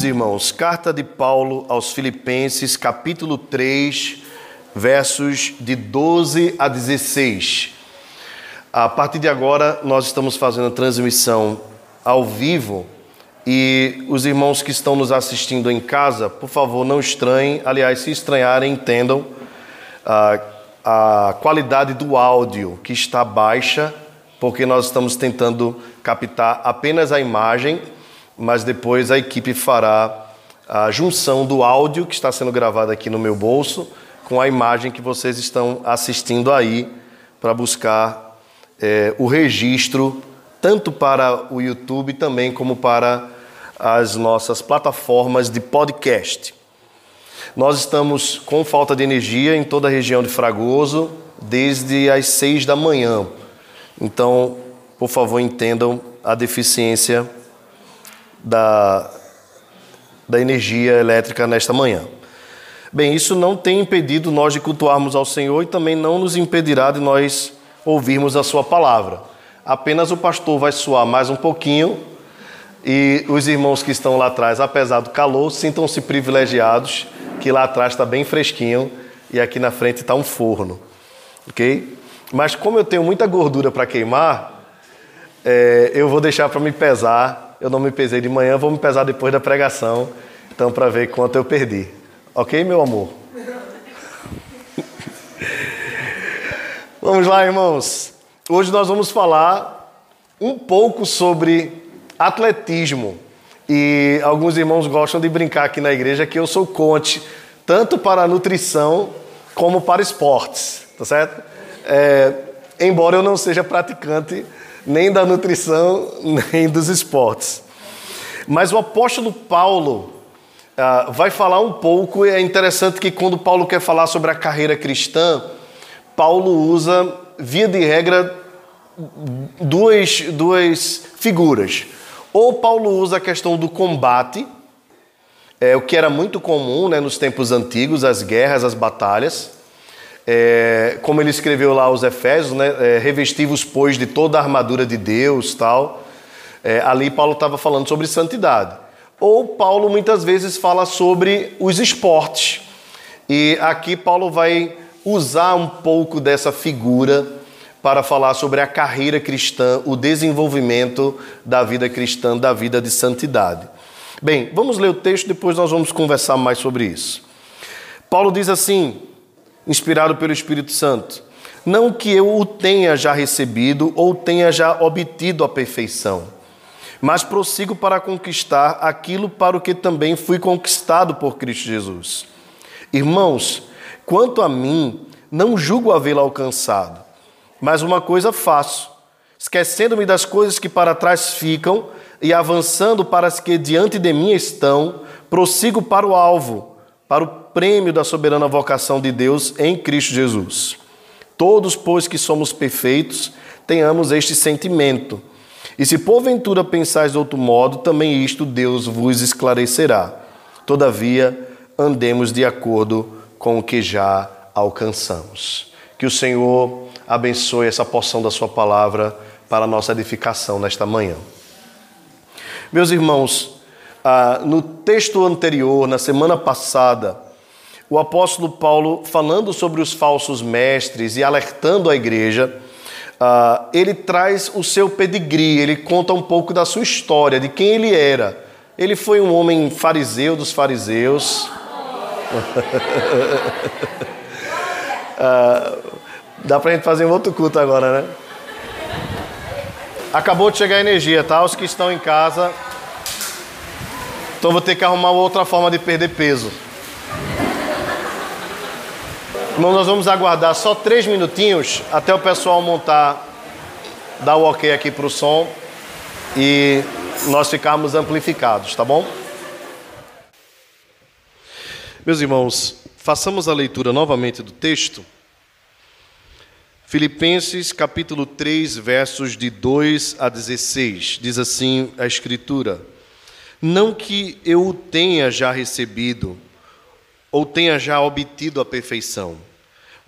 Queridos irmãos, carta de Paulo aos Filipenses, capítulo 3, versos de 12 a 16. A partir de agora, nós estamos fazendo a transmissão ao vivo e os irmãos que estão nos assistindo em casa, por favor, não estranhem. Aliás, se estranharem, entendam a, a qualidade do áudio que está baixa, porque nós estamos tentando captar apenas a imagem, mas depois a equipe fará a junção do áudio que está sendo gravado aqui no meu bolso com a imagem que vocês estão assistindo aí para buscar é, o registro tanto para o YouTube também como para as nossas plataformas de podcast. Nós estamos com falta de energia em toda a região de Fragoso desde as seis da manhã. Então, por favor, entendam a deficiência da, da energia elétrica nesta manhã. Bem, isso não tem impedido nós de cultuarmos ao Senhor e também não nos impedirá de nós ouvirmos a Sua palavra. Apenas o pastor vai suar mais um pouquinho e os irmãos que estão lá atrás, apesar do calor, sintam-se privilegiados que lá atrás está bem fresquinho e aqui na frente está um forno, ok? Mas como eu tenho muita gordura para queimar, é, eu vou deixar para me pesar. Eu não me pesei de manhã, vou me pesar depois da pregação, então para ver quanto eu perdi. Ok, meu amor? vamos lá, irmãos. Hoje nós vamos falar um pouco sobre atletismo. E alguns irmãos gostam de brincar aqui na igreja que eu sou coach, tanto para nutrição como para esportes, tá certo? É, embora eu não seja praticante nem da nutrição, nem dos esportes. Mas o apóstolo Paulo, uh, vai falar um pouco, e é interessante que quando Paulo quer falar sobre a carreira cristã, Paulo usa, via de regra, duas, duas figuras. Ou Paulo usa a questão do combate, é, o que era muito comum né, nos tempos antigos, as guerras, as batalhas. É, como ele escreveu lá aos Efésios, né, é, revestivos, pois, de toda a armadura de Deus, tal. É, ali Paulo estava falando sobre santidade. Ou Paulo muitas vezes fala sobre os esportes. E aqui Paulo vai usar um pouco dessa figura para falar sobre a carreira cristã, o desenvolvimento da vida cristã, da vida de santidade. Bem, vamos ler o texto, depois nós vamos conversar mais sobre isso. Paulo diz assim, inspirado pelo Espírito Santo: Não que eu o tenha já recebido ou tenha já obtido a perfeição mas prossigo para conquistar aquilo para o que também fui conquistado por Cristo Jesus. Irmãos, quanto a mim, não julgo havê-lo alcançado, mas uma coisa faço, esquecendo-me das coisas que para trás ficam e avançando para as que diante de mim estão, prossigo para o alvo, para o prêmio da soberana vocação de Deus em Cristo Jesus. Todos, pois que somos perfeitos, tenhamos este sentimento. E se porventura pensais de outro modo, também isto Deus vos esclarecerá. Todavia, andemos de acordo com o que já alcançamos. Que o Senhor abençoe essa porção da Sua palavra para a nossa edificação nesta manhã. Meus irmãos, ah, no texto anterior, na semana passada, o apóstolo Paulo, falando sobre os falsos mestres e alertando a igreja, Uh, ele traz o seu pedigree, ele conta um pouco da sua história, de quem ele era. Ele foi um homem fariseu dos fariseus. uh, dá pra gente fazer um outro culto agora, né? Acabou de chegar a energia, tá? Os que estão em casa. Então vou ter que arrumar outra forma de perder peso. Irmão, nós vamos aguardar só três minutinhos até o pessoal montar, dar o ok aqui para o som e nós ficarmos amplificados, tá bom? Meus irmãos, façamos a leitura novamente do texto. Filipenses capítulo 3, versos de 2 a 16. Diz assim a Escritura: Não que eu o tenha já recebido, ou tenha já obtido a perfeição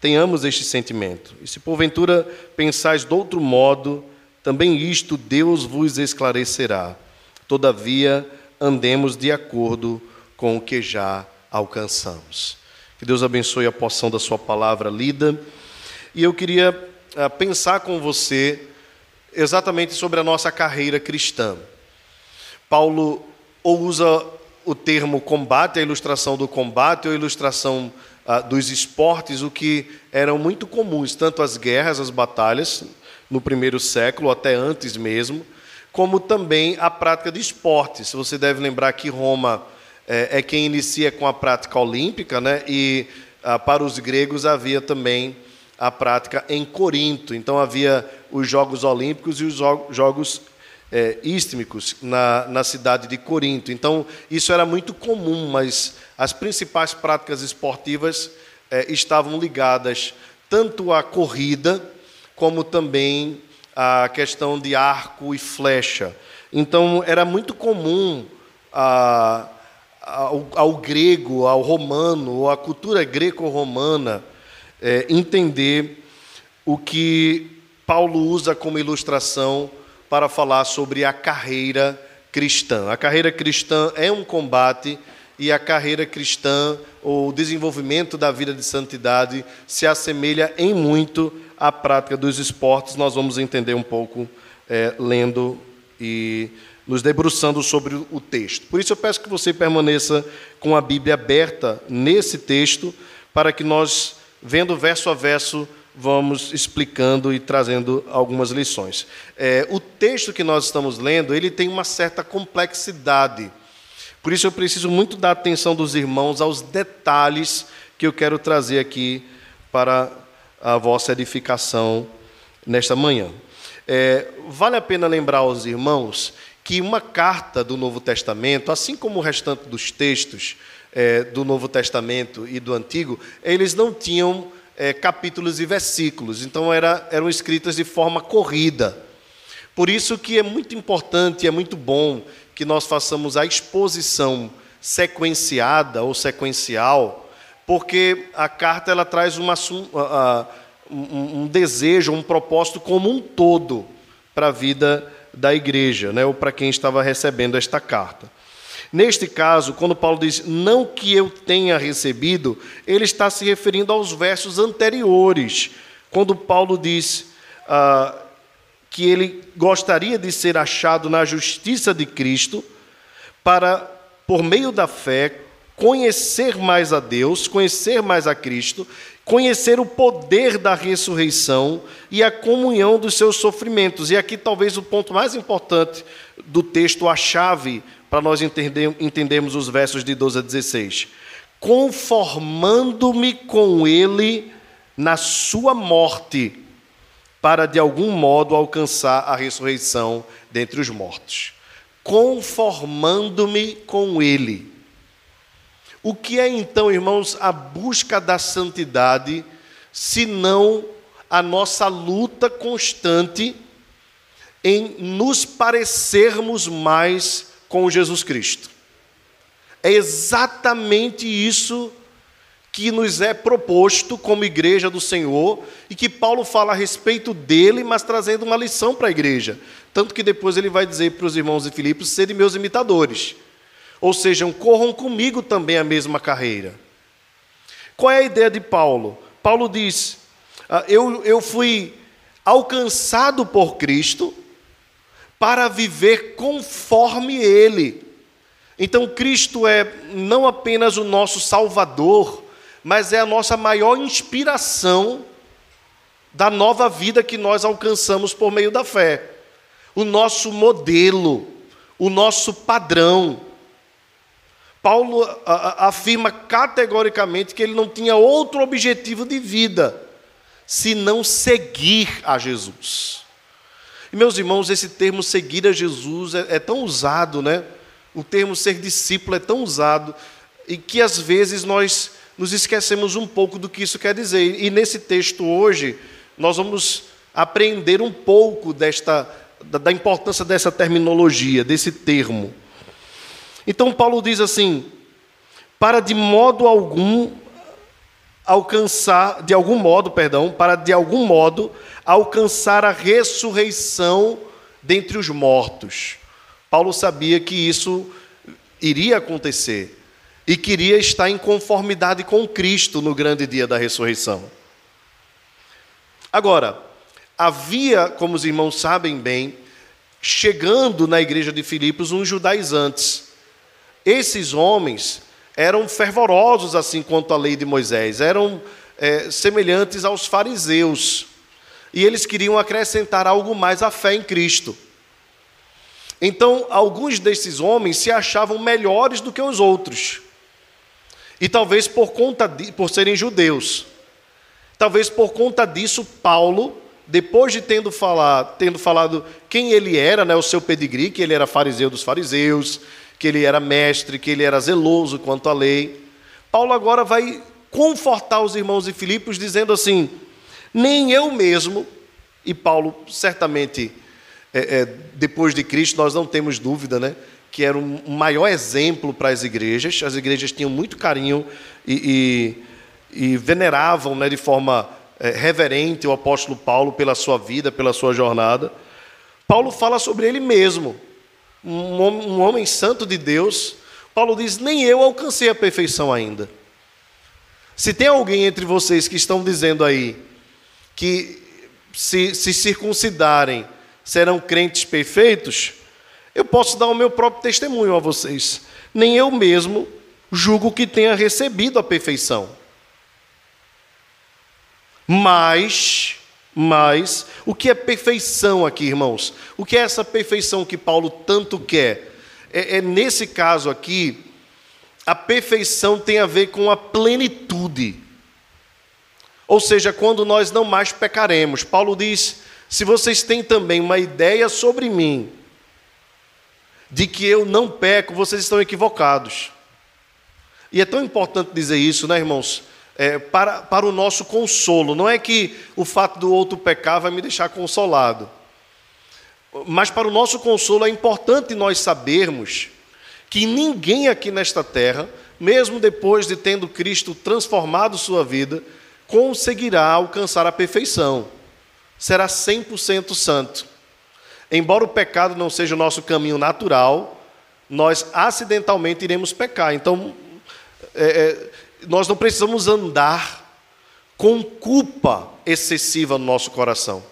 tenhamos este sentimento. E se porventura pensais de outro modo, também isto Deus vos esclarecerá. Todavia, andemos de acordo com o que já alcançamos. Que Deus abençoe a porção da Sua palavra lida. E eu queria uh, pensar com você exatamente sobre a nossa carreira cristã. Paulo ou usa o termo combate, a ilustração do combate, ou a ilustração uh, dos esportes, o que eram muito comuns, tanto as guerras, as batalhas, no primeiro século, até antes mesmo, como também a prática de esportes. Você deve lembrar que Roma é, é quem inicia com a prática olímpica, né? e ah, para os gregos havia também a prática em Corinto. Então havia os Jogos Olímpicos e os Jogos é, Istmicos na, na cidade de Corinto. Então isso era muito comum, mas as principais práticas esportivas é, estavam ligadas tanto à corrida como também à questão de arco e flecha. Então era muito comum a ao, ao grego, ao romano, ou à cultura greco-romana, é, entender o que Paulo usa como ilustração para falar sobre a carreira cristã. A carreira cristã é um combate e a carreira cristã, ou o desenvolvimento da vida de santidade, se assemelha em muito à prática dos esportes. Nós vamos entender um pouco é, lendo e nos debruçando sobre o texto. Por isso eu peço que você permaneça com a Bíblia aberta nesse texto, para que nós, vendo verso a verso, vamos explicando e trazendo algumas lições. É, o texto que nós estamos lendo, ele tem uma certa complexidade. Por isso eu preciso muito da atenção dos irmãos aos detalhes que eu quero trazer aqui para a vossa edificação nesta manhã. É, vale a pena lembrar aos irmãos que uma carta do Novo Testamento, assim como o restante dos textos é, do Novo Testamento e do Antigo, eles não tinham é, capítulos e versículos, então era, eram escritas de forma corrida. Por isso que é muito importante, é muito bom que nós façamos a exposição sequenciada ou sequencial, porque a carta ela traz uma, um, um desejo, um propósito como um todo para a vida da igreja, né, ou para quem estava recebendo esta carta. Neste caso, quando Paulo diz não que eu tenha recebido, ele está se referindo aos versos anteriores, quando Paulo diz ah, que ele gostaria de ser achado na justiça de Cristo, para, por meio da fé, conhecer mais a Deus, conhecer mais a Cristo conhecer o poder da ressurreição e a comunhão dos seus sofrimentos. E aqui talvez o ponto mais importante do texto, a chave para nós entender, entendermos os versos de 12 a 16. Conformando-me com ele na sua morte, para de algum modo alcançar a ressurreição dentre os mortos. Conformando-me com ele. O que é então, irmãos, a busca da santidade, se não a nossa luta constante em nos parecermos mais com Jesus Cristo? É exatamente isso que nos é proposto como igreja do Senhor e que Paulo fala a respeito dele, mas trazendo uma lição para a igreja. Tanto que depois ele vai dizer para os irmãos de Filipos serem meus imitadores. Ou seja, corram comigo também a mesma carreira. Qual é a ideia de Paulo? Paulo diz: ah, eu, eu fui alcançado por Cristo para viver conforme Ele. Então, Cristo é não apenas o nosso Salvador, mas é a nossa maior inspiração da nova vida que nós alcançamos por meio da fé. O nosso modelo, o nosso padrão. Paulo afirma categoricamente que ele não tinha outro objetivo de vida senão seguir a Jesus. E meus irmãos, esse termo seguir a Jesus é, é tão usado, né? o termo ser discípulo é tão usado e que às vezes nós nos esquecemos um pouco do que isso quer dizer. E nesse texto hoje, nós vamos aprender um pouco desta, da importância dessa terminologia, desse termo. Então, Paulo diz assim: para de modo algum alcançar, de algum modo, perdão, para de algum modo alcançar a ressurreição dentre os mortos. Paulo sabia que isso iria acontecer e queria estar em conformidade com Cristo no grande dia da ressurreição. Agora, havia, como os irmãos sabem bem, chegando na igreja de Filipos uns judaizantes. Esses homens eram fervorosos assim quanto à lei de Moisés, eram é, semelhantes aos fariseus. E eles queriam acrescentar algo mais à fé em Cristo. Então, alguns desses homens se achavam melhores do que os outros. E talvez por conta de, por serem judeus. Talvez por conta disso Paulo, depois de tendo falado, tendo falado quem ele era, né, o seu pedigree, que ele era fariseu dos fariseus, que ele era mestre, que ele era zeloso quanto à lei, Paulo agora vai confortar os irmãos de Filipos dizendo assim: nem eu mesmo, e Paulo certamente é, é, depois de Cristo nós não temos dúvida, né? que era um maior exemplo para as igrejas. As igrejas tinham muito carinho e, e, e veneravam né, de forma é, reverente o apóstolo Paulo pela sua vida, pela sua jornada. Paulo fala sobre ele mesmo, um um homem santo de Deus. Paulo diz: Nem eu alcancei a perfeição ainda. Se tem alguém entre vocês que estão dizendo aí que se, se circuncidarem serão crentes perfeitos, eu posso dar o meu próprio testemunho a vocês. Nem eu mesmo julgo que tenha recebido a perfeição. Mas, mas, o que é perfeição aqui, irmãos? O que é essa perfeição que Paulo tanto quer? É, é nesse caso aqui, a perfeição tem a ver com a plenitude. Ou seja, quando nós não mais pecaremos. Paulo diz: se vocês têm também uma ideia sobre mim, de que eu não peco, vocês estão equivocados. E é tão importante dizer isso, né, irmãos? É, para, para o nosso consolo. Não é que o fato do outro pecar vai me deixar consolado. Mas para o nosso consolo é importante nós sabermos que ninguém aqui nesta terra, mesmo depois de tendo Cristo transformado sua vida, conseguirá alcançar a perfeição. Será 100% santo. Embora o pecado não seja o nosso caminho natural, nós acidentalmente iremos pecar. Então, é, é, nós não precisamos andar com culpa excessiva no nosso coração.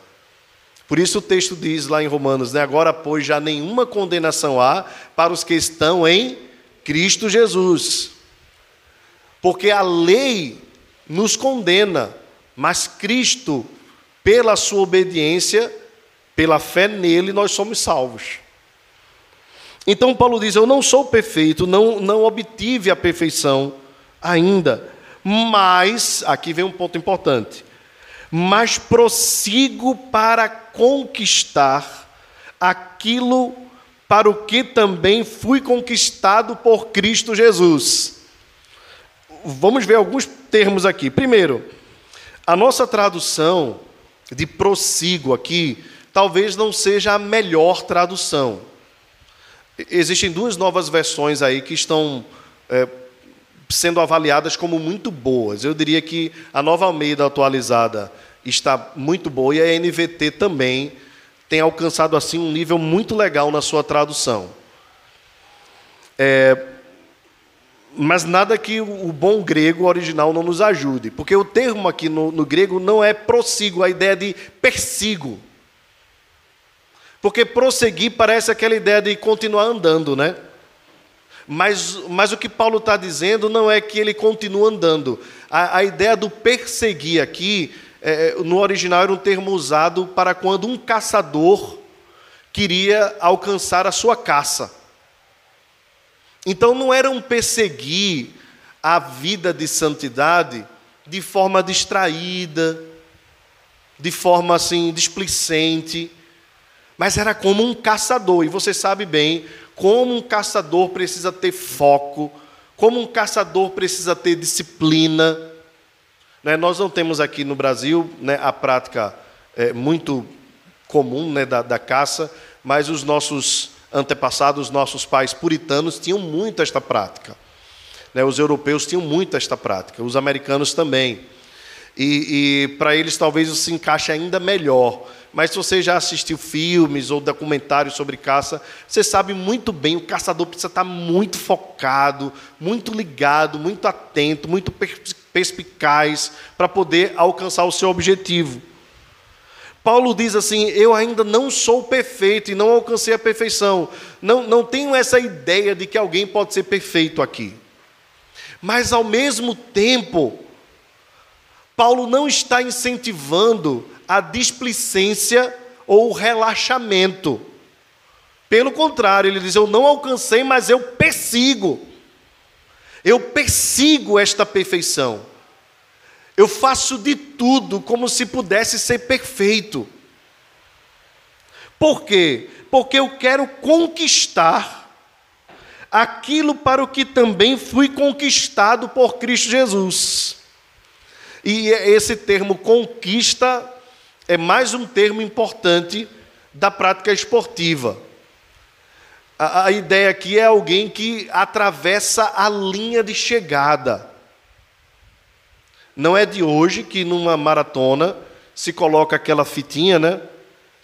Por isso o texto diz lá em Romanos, né, agora pois já nenhuma condenação há para os que estão em Cristo Jesus. Porque a lei nos condena, mas Cristo, pela sua obediência, pela fé nele, nós somos salvos. Então, Paulo diz: Eu não sou perfeito, não, não obtive a perfeição ainda, mas, aqui vem um ponto importante, mas prossigo para conquistar aquilo para o que também fui conquistado por Cristo Jesus. Vamos ver alguns termos aqui. Primeiro, a nossa tradução de prossigo aqui talvez não seja a melhor tradução. Existem duas novas versões aí que estão é, sendo avaliadas como muito boas. Eu diria que a nova Almeida atualizada está muito boa e a NVT também tem alcançado assim um nível muito legal na sua tradução. É, mas nada que o bom grego original não nos ajude, porque o termo aqui no, no grego não é prossigo, a ideia de persigo. Porque prosseguir parece aquela ideia de continuar andando, né? Mas, mas o que Paulo está dizendo não é que ele continua andando. A, a ideia do perseguir aqui, é, é, no original, era um termo usado para quando um caçador queria alcançar a sua caça. Então não era um perseguir a vida de santidade de forma distraída, de forma assim displicente, mas era como um caçador. E você sabe bem, como um caçador precisa ter foco, como um caçador precisa ter disciplina. Né? Nós não temos aqui no Brasil né, a prática é, muito comum né, da, da caça, mas os nossos antepassados, os nossos pais puritanos, tinham muito esta prática. Né? Os europeus tinham muito esta prática, os americanos também. E, e para eles talvez isso se encaixe ainda melhor. Mas se você já assistiu filmes ou documentários sobre caça, você sabe muito bem, o caçador precisa estar muito focado, muito ligado, muito atento, muito perspicaz para poder alcançar o seu objetivo. Paulo diz assim: Eu ainda não sou perfeito e não alcancei a perfeição. Não, não tenho essa ideia de que alguém pode ser perfeito aqui. Mas, ao mesmo tempo, Paulo não está incentivando a displicência ou o relaxamento. Pelo contrário, ele diz: Eu não alcancei, mas eu persigo. Eu persigo esta perfeição. Eu faço de tudo como se pudesse ser perfeito. Por quê? Porque eu quero conquistar aquilo para o que também fui conquistado por Cristo Jesus. E esse termo conquista é mais um termo importante da prática esportiva. A, a, ideia aqui é alguém que atravessa a linha de chegada. Não é de hoje que numa maratona se coloca aquela fitinha, né?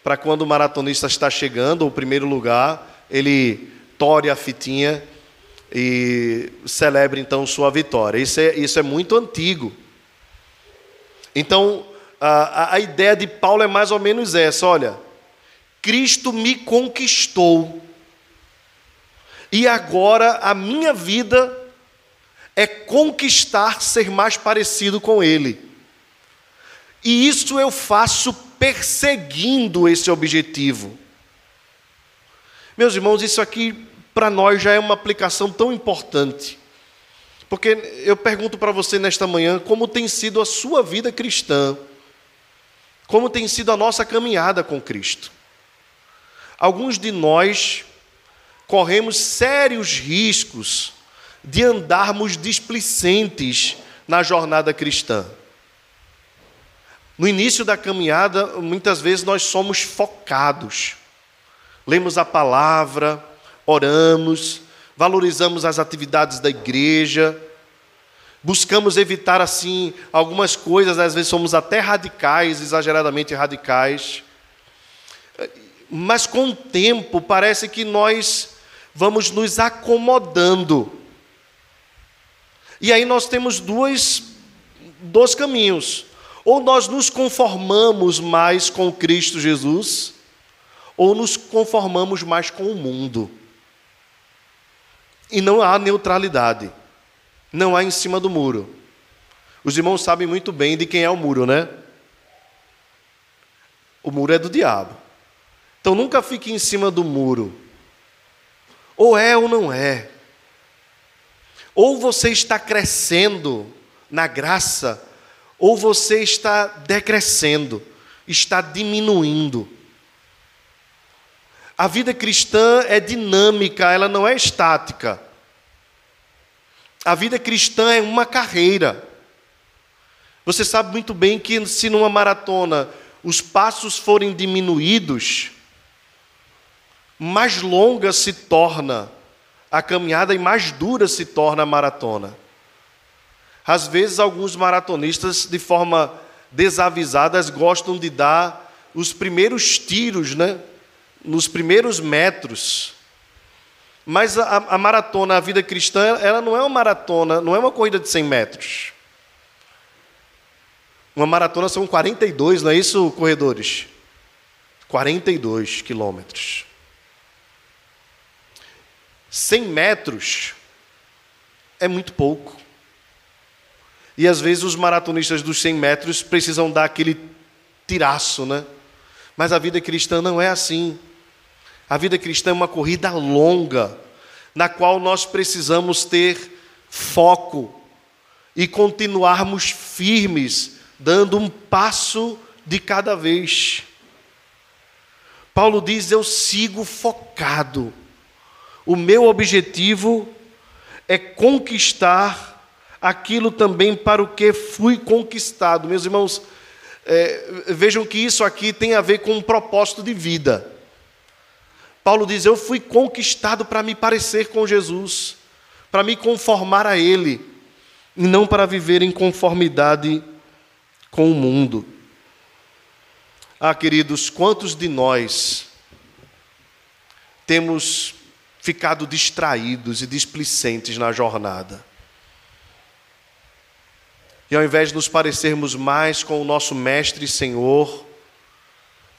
Para quando o maratonista está chegando, o primeiro lugar, ele tore a fitinha e celebre então sua vitória. Isso é, isso é muito antigo. Então, a, a ideia de Paulo é mais ou menos essa: olha, Cristo me conquistou, e agora a minha vida é conquistar ser mais parecido com Ele. E isso eu faço perseguindo esse objetivo. Meus irmãos, isso aqui para nós já é uma aplicação tão importante. Porque eu pergunto para você nesta manhã como tem sido a sua vida cristã como tem sido a nossa caminhada com Cristo. Alguns de nós corremos sérios riscos de andarmos displicentes na jornada cristã. No início da caminhada, muitas vezes nós somos focados. Lemos a palavra, oramos, valorizamos as atividades da igreja, Buscamos evitar assim algumas coisas, às vezes somos até radicais, exageradamente radicais. Mas com o tempo parece que nós vamos nos acomodando. E aí nós temos dois, dois caminhos. Ou nós nos conformamos mais com Cristo Jesus, ou nos conformamos mais com o mundo. E não há neutralidade não há em cima do muro. Os irmãos sabem muito bem de quem é o muro, né? O muro é do diabo. Então nunca fique em cima do muro. Ou é ou não é. Ou você está crescendo na graça, ou você está decrescendo, está diminuindo. A vida cristã é dinâmica, ela não é estática. A vida cristã é uma carreira. Você sabe muito bem que se numa maratona os passos forem diminuídos, mais longa se torna a caminhada e mais dura se torna a maratona. Às vezes, alguns maratonistas, de forma desavisadas, gostam de dar os primeiros tiros, né? Nos primeiros metros. Mas a, a, maratona, a vida cristã, ela não é uma maratona, não é uma corrida de 100 metros. Uma maratona são 42, não é isso, corredores? 42 quilômetros. 100 metros é muito pouco. E às vezes os maratonistas dos 100 metros precisam dar aquele tiraço, né? Mas a vida cristã não é assim. A vida cristã é uma corrida longa, na qual nós precisamos ter foco e continuarmos firmes, dando um passo de cada vez. Paulo diz: Eu sigo focado. o meu objetivo é conquistar aquilo também para o que fui conquistado. Meus irmãos, é, vejam que isso aqui tem a ver com um propósito de vida. Paulo diz: Eu fui conquistado para me parecer com Jesus, para me conformar a Ele, e não para viver em conformidade com o mundo. Ah, queridos, quantos de nós temos ficado distraídos e displicentes na jornada? E ao invés de nos parecermos mais com o nosso Mestre e Senhor,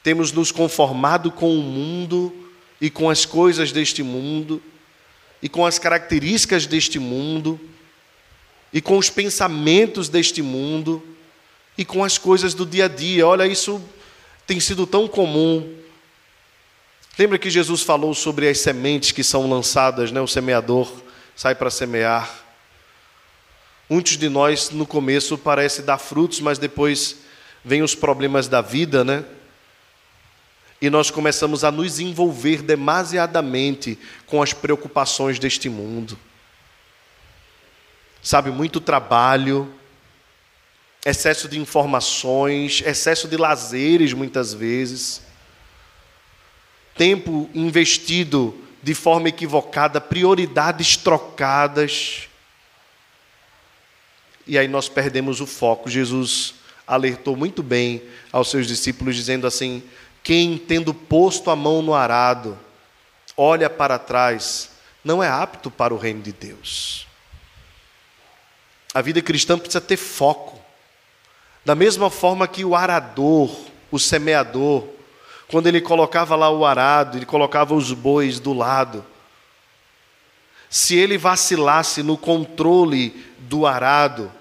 temos nos conformado com o mundo e com as coisas deste mundo, e com as características deste mundo, e com os pensamentos deste mundo, e com as coisas do dia a dia. Olha, isso tem sido tão comum. Lembra que Jesus falou sobre as sementes que são lançadas, né? O semeador sai para semear. Muitos de nós no começo parece dar frutos, mas depois vem os problemas da vida, né? E nós começamos a nos envolver demasiadamente com as preocupações deste mundo. Sabe, muito trabalho, excesso de informações, excesso de lazeres muitas vezes, tempo investido de forma equivocada, prioridades trocadas. E aí nós perdemos o foco. Jesus alertou muito bem aos seus discípulos, dizendo assim: quem, tendo posto a mão no arado, olha para trás, não é apto para o reino de Deus. A vida cristã precisa ter foco. Da mesma forma que o arador, o semeador, quando ele colocava lá o arado, ele colocava os bois do lado. Se ele vacilasse no controle do arado,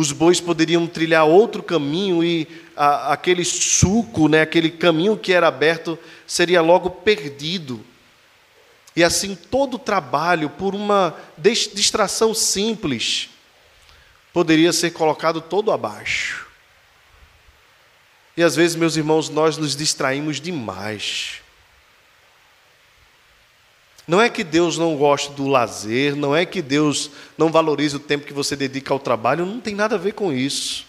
os bois poderiam trilhar outro caminho e a, aquele suco, né, aquele caminho que era aberto, seria logo perdido. E assim todo o trabalho, por uma distração simples, poderia ser colocado todo abaixo. E às vezes, meus irmãos, nós nos distraímos demais. Não é que Deus não goste do lazer, não é que Deus não valorize o tempo que você dedica ao trabalho, não tem nada a ver com isso.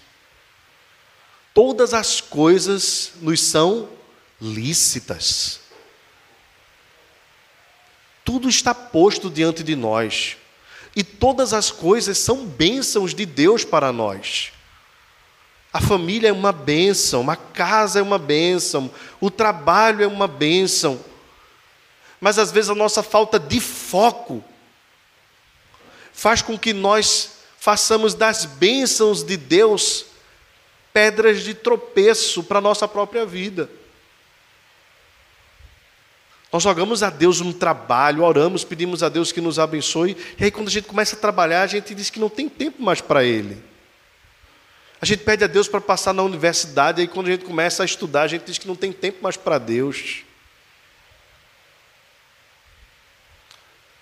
Todas as coisas nos são lícitas. Tudo está posto diante de nós. E todas as coisas são bênçãos de Deus para nós. A família é uma bênção, uma casa é uma bênção, o trabalho é uma bênção. Mas às vezes a nossa falta de foco faz com que nós façamos das bênçãos de Deus pedras de tropeço para a nossa própria vida. Nós jogamos a Deus um trabalho, oramos, pedimos a Deus que nos abençoe, e aí quando a gente começa a trabalhar, a gente diz que não tem tempo mais para Ele. A gente pede a Deus para passar na universidade, e aí quando a gente começa a estudar, a gente diz que não tem tempo mais para Deus.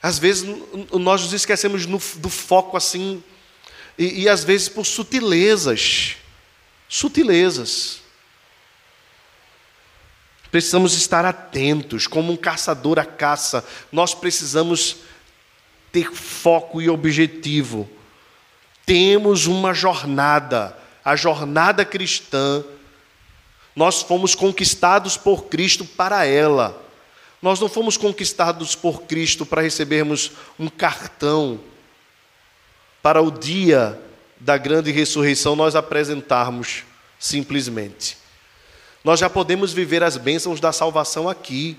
Às vezes nós nos esquecemos do foco assim, e, e às vezes por sutilezas. Sutilezas. Precisamos estar atentos, como um caçador a caça. Nós precisamos ter foco e objetivo. Temos uma jornada, a jornada cristã. Nós fomos conquistados por Cristo para ela. Nós não fomos conquistados por Cristo para recebermos um cartão para o dia da grande ressurreição nós apresentarmos simplesmente. Nós já podemos viver as bênçãos da salvação aqui.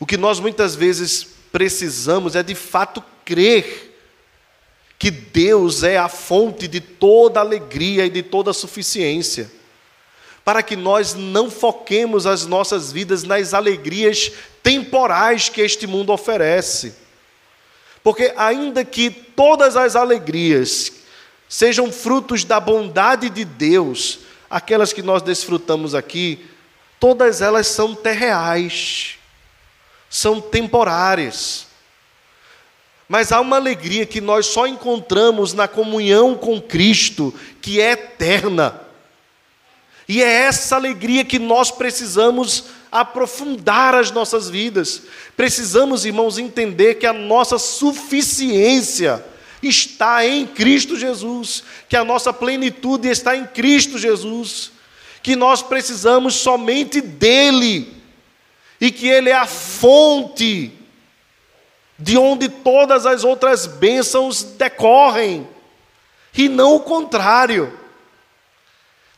O que nós muitas vezes precisamos é de fato crer que Deus é a fonte de toda alegria e de toda suficiência, para que nós não foquemos as nossas vidas nas alegrias temporais que este mundo oferece. Porque, ainda que todas as alegrias sejam frutos da bondade de Deus, aquelas que nós desfrutamos aqui, todas elas são terreais, são temporárias. Mas há uma alegria que nós só encontramos na comunhão com Cristo, que é eterna. E é essa alegria que nós precisamos aprofundar as nossas vidas. Precisamos, irmãos, entender que a nossa suficiência está em Cristo Jesus, que a nossa plenitude está em Cristo Jesus, que nós precisamos somente dele e que ele é a fonte de onde todas as outras bênçãos decorrem, e não o contrário.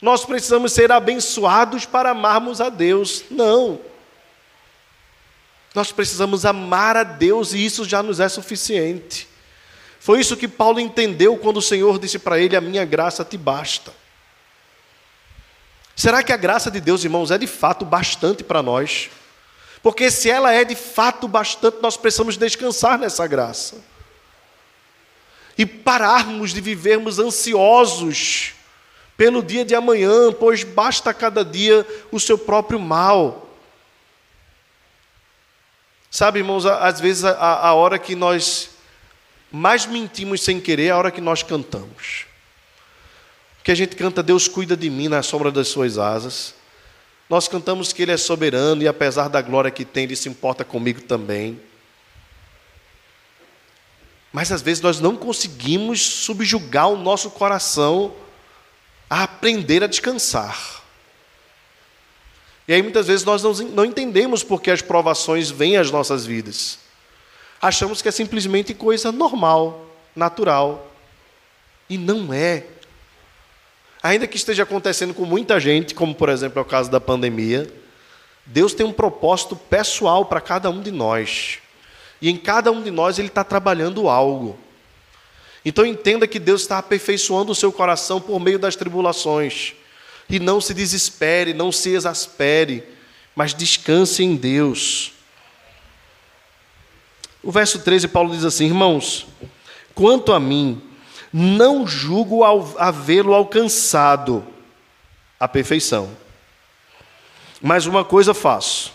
Nós precisamos ser abençoados para amarmos a Deus. Não. Nós precisamos amar a Deus e isso já nos é suficiente. Foi isso que Paulo entendeu quando o Senhor disse para ele: A minha graça te basta. Será que a graça de Deus, irmãos, é de fato bastante para nós? Porque se ela é de fato bastante, nós precisamos descansar nessa graça. E pararmos de vivermos ansiosos pelo dia de amanhã, pois basta cada dia o seu próprio mal. Sabe, irmãos, às vezes a, a hora que nós mais mentimos sem querer é a hora que nós cantamos. Que a gente canta, Deus cuida de mim na sombra das suas asas. Nós cantamos que Ele é soberano e apesar da glória que tem, Ele se importa comigo também. Mas às vezes nós não conseguimos subjugar o nosso coração a aprender a descansar. E aí muitas vezes nós não entendemos porque as provações vêm às nossas vidas. Achamos que é simplesmente coisa normal, natural. E não é. Ainda que esteja acontecendo com muita gente, como por exemplo é o caso da pandemia, Deus tem um propósito pessoal para cada um de nós. E em cada um de nós Ele está trabalhando algo. Então entenda que Deus está aperfeiçoando o seu coração por meio das tribulações. E não se desespere, não se exaspere, mas descanse em Deus. O verso 13, Paulo diz assim: Irmãos, quanto a mim, não julgo havê-lo alcançado a perfeição. Mas uma coisa faço,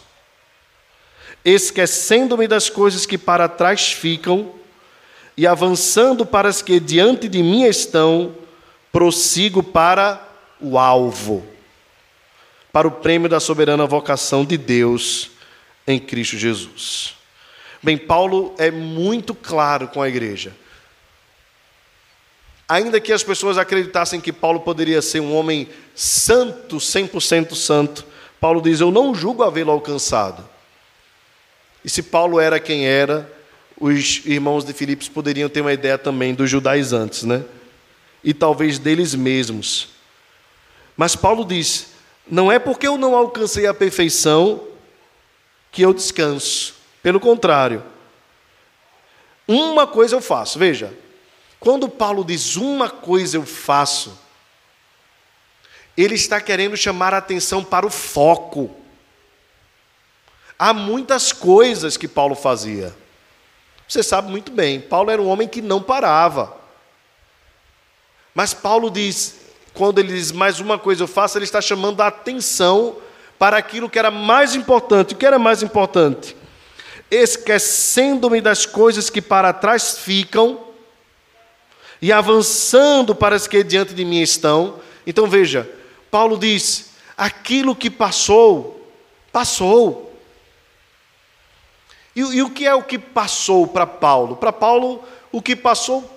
esquecendo-me das coisas que para trás ficam e avançando para as que diante de mim estão, prossigo para o alvo, para o prêmio da soberana vocação de Deus em Cristo Jesus. Bem, Paulo é muito claro com a igreja. Ainda que as pessoas acreditassem que Paulo poderia ser um homem santo, 100% santo, Paulo diz: Eu não julgo havê-lo alcançado. E se Paulo era quem era, os irmãos de Filipos poderiam ter uma ideia também dos judaizantes, né? E talvez deles mesmos. Mas Paulo diz: não é porque eu não alcancei a perfeição que eu descanso. Pelo contrário, uma coisa eu faço. Veja, quando Paulo diz uma coisa eu faço, ele está querendo chamar a atenção para o foco. Há muitas coisas que Paulo fazia. Você sabe muito bem, Paulo era um homem que não parava. Mas Paulo diz, quando ele diz mais uma coisa eu faço, ele está chamando a atenção para aquilo que era mais importante. O que era mais importante? Esquecendo-me das coisas que para trás ficam e avançando para as que diante de mim estão. Então veja, Paulo diz: aquilo que passou, passou. E, e o que é o que passou para Paulo? Para Paulo, o que passou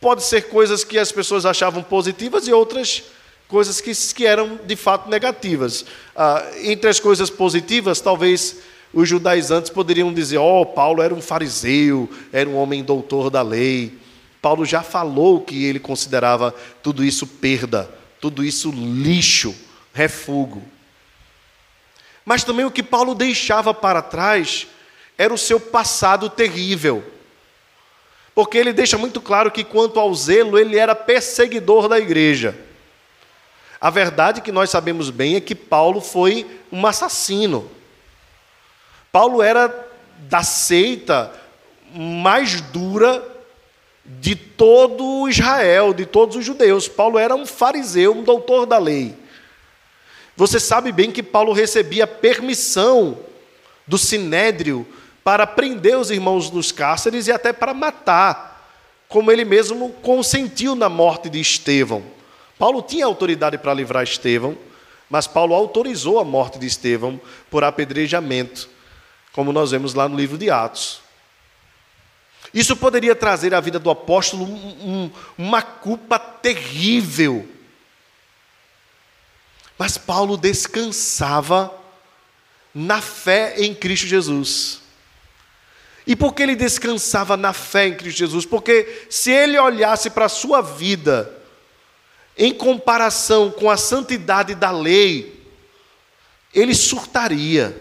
pode ser coisas que as pessoas achavam positivas e outras coisas que, que eram de fato negativas. Ah, entre as coisas positivas, talvez os judaizantes poderiam dizer: Oh, Paulo era um fariseu, era um homem doutor da lei. Paulo já falou que ele considerava tudo isso perda, tudo isso lixo, refúgio. Mas também o que Paulo deixava para trás era o seu passado terrível. Porque ele deixa muito claro que, quanto ao zelo, ele era perseguidor da igreja. A verdade que nós sabemos bem é que Paulo foi um assassino. Paulo era da seita mais dura de todo Israel, de todos os judeus. Paulo era um fariseu, um doutor da lei. Você sabe bem que Paulo recebia permissão do sinédrio para prender os irmãos nos cárceres e até para matar, como ele mesmo consentiu na morte de Estevão. Paulo tinha autoridade para livrar Estevão, Mas Paulo autorizou a morte de Estevão por apedrejamento, como nós vemos lá no livro de Atos. Isso poderia trazer à vida do apóstolo um, um, uma culpa terrível. Mas Paulo descansava na fé em Cristo Jesus. E por que ele descansava na fé em Cristo Jesus? Porque se ele olhasse para a sua vida em comparação com a santidade da lei, ele surtaria.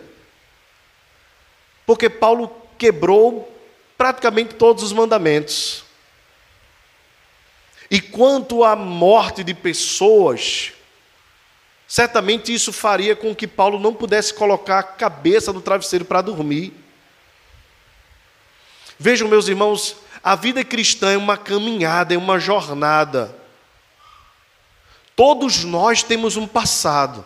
Porque Paulo quebrou praticamente todos os mandamentos. E quanto à morte de pessoas, certamente isso faria com que Paulo não pudesse colocar a cabeça no travesseiro para dormir. Vejam, meus irmãos, a vida cristã é uma caminhada, é uma jornada. Todos nós temos um passado.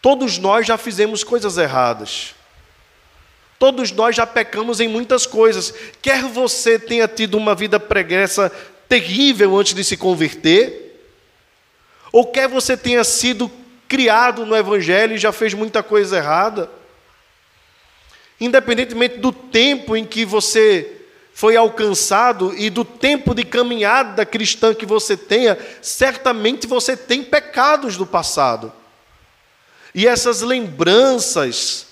Todos nós já fizemos coisas erradas. Todos nós já pecamos em muitas coisas. Quer você tenha tido uma vida pregressa terrível antes de se converter, ou quer você tenha sido criado no Evangelho e já fez muita coisa errada. Independentemente do tempo em que você foi alcançado e do tempo de caminhada cristã que você tenha, certamente você tem pecados do passado. E essas lembranças,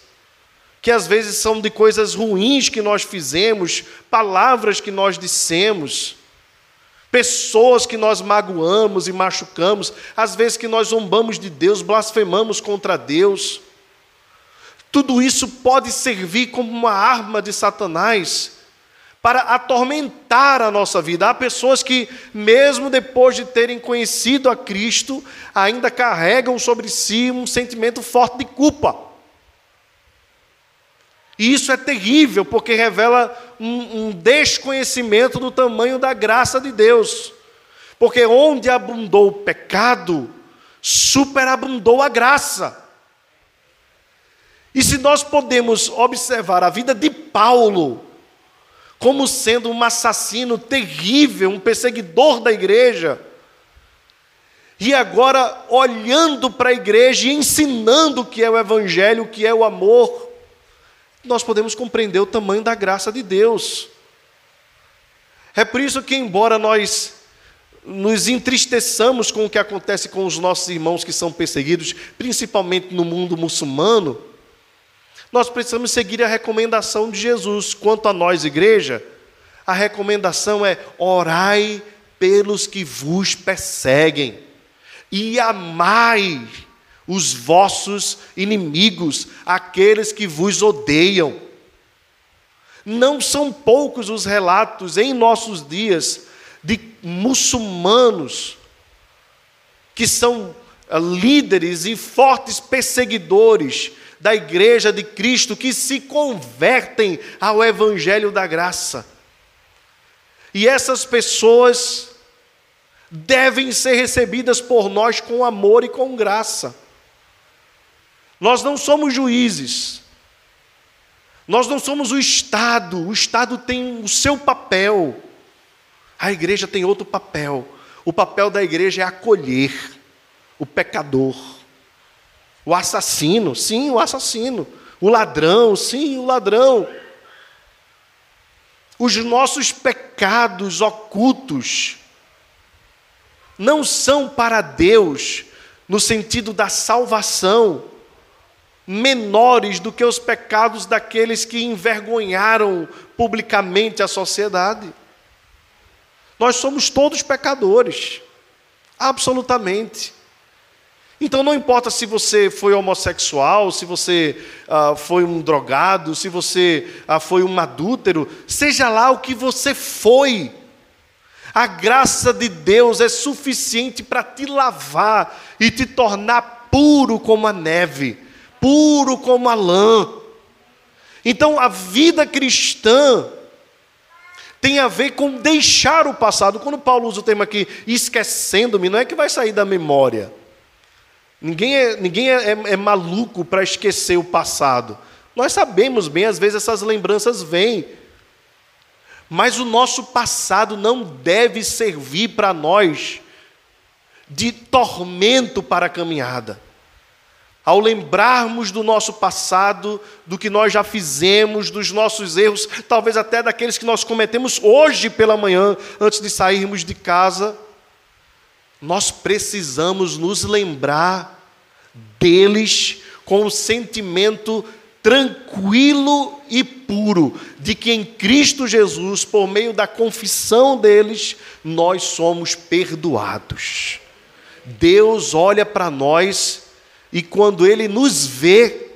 que às vezes são de coisas ruins que nós fizemos, palavras que nós dissemos, pessoas que nós magoamos e machucamos, às vezes que nós zombamos de Deus, blasfemamos contra Deus. Tudo isso pode servir como uma arma de Satanás para atormentar a nossa vida. Há pessoas que, mesmo depois de terem conhecido a Cristo, ainda carregam sobre si um sentimento forte de culpa. E isso é terrível, porque revela um, um desconhecimento do tamanho da graça de Deus. Porque onde abundou o pecado, superabundou a graça. E se nós podemos observar a vida de Paulo como sendo um assassino terrível, um perseguidor da igreja, e agora olhando para a igreja e ensinando o que é o evangelho, o que é o amor, nós podemos compreender o tamanho da graça de Deus. É por isso que, embora nós nos entristeçamos com o que acontece com os nossos irmãos que são perseguidos, principalmente no mundo muçulmano, nós precisamos seguir a recomendação de Jesus. Quanto a nós, igreja, a recomendação é: orai pelos que vos perseguem e amai os vossos inimigos, aqueles que vos odeiam. Não são poucos os relatos em nossos dias de muçulmanos que são ah, líderes e fortes perseguidores da igreja de Cristo que se convertem ao evangelho da graça. E essas pessoas devem ser recebidas por nós com amor e com graça. Nós não somos juízes. Nós não somos o Estado. O Estado tem o seu papel. A igreja tem outro papel. O papel da igreja é acolher o pecador. O assassino, sim, o assassino. O ladrão, sim, o ladrão. Os nossos pecados ocultos não são para Deus no sentido da salvação menores do que os pecados daqueles que envergonharam publicamente a sociedade. Nós somos todos pecadores, absolutamente. Então não importa se você foi homossexual, se você ah, foi um drogado, se você ah, foi um adúltero, seja lá o que você foi, a graça de Deus é suficiente para te lavar e te tornar puro como a neve, puro como a lã. Então a vida cristã tem a ver com deixar o passado. Quando Paulo usa o termo aqui, esquecendo-me, não é que vai sair da memória. Ninguém é, ninguém é, é, é maluco para esquecer o passado. Nós sabemos bem, às vezes essas lembranças vêm. Mas o nosso passado não deve servir para nós de tormento para a caminhada. ao lembrarmos do nosso passado, do que nós já fizemos, dos nossos erros, talvez até daqueles que nós cometemos hoje pela manhã, antes de sairmos de casa, nós precisamos nos lembrar deles com o sentimento tranquilo e puro de que em Cristo Jesus, por meio da confissão deles, nós somos perdoados. Deus olha para nós e quando ele nos vê,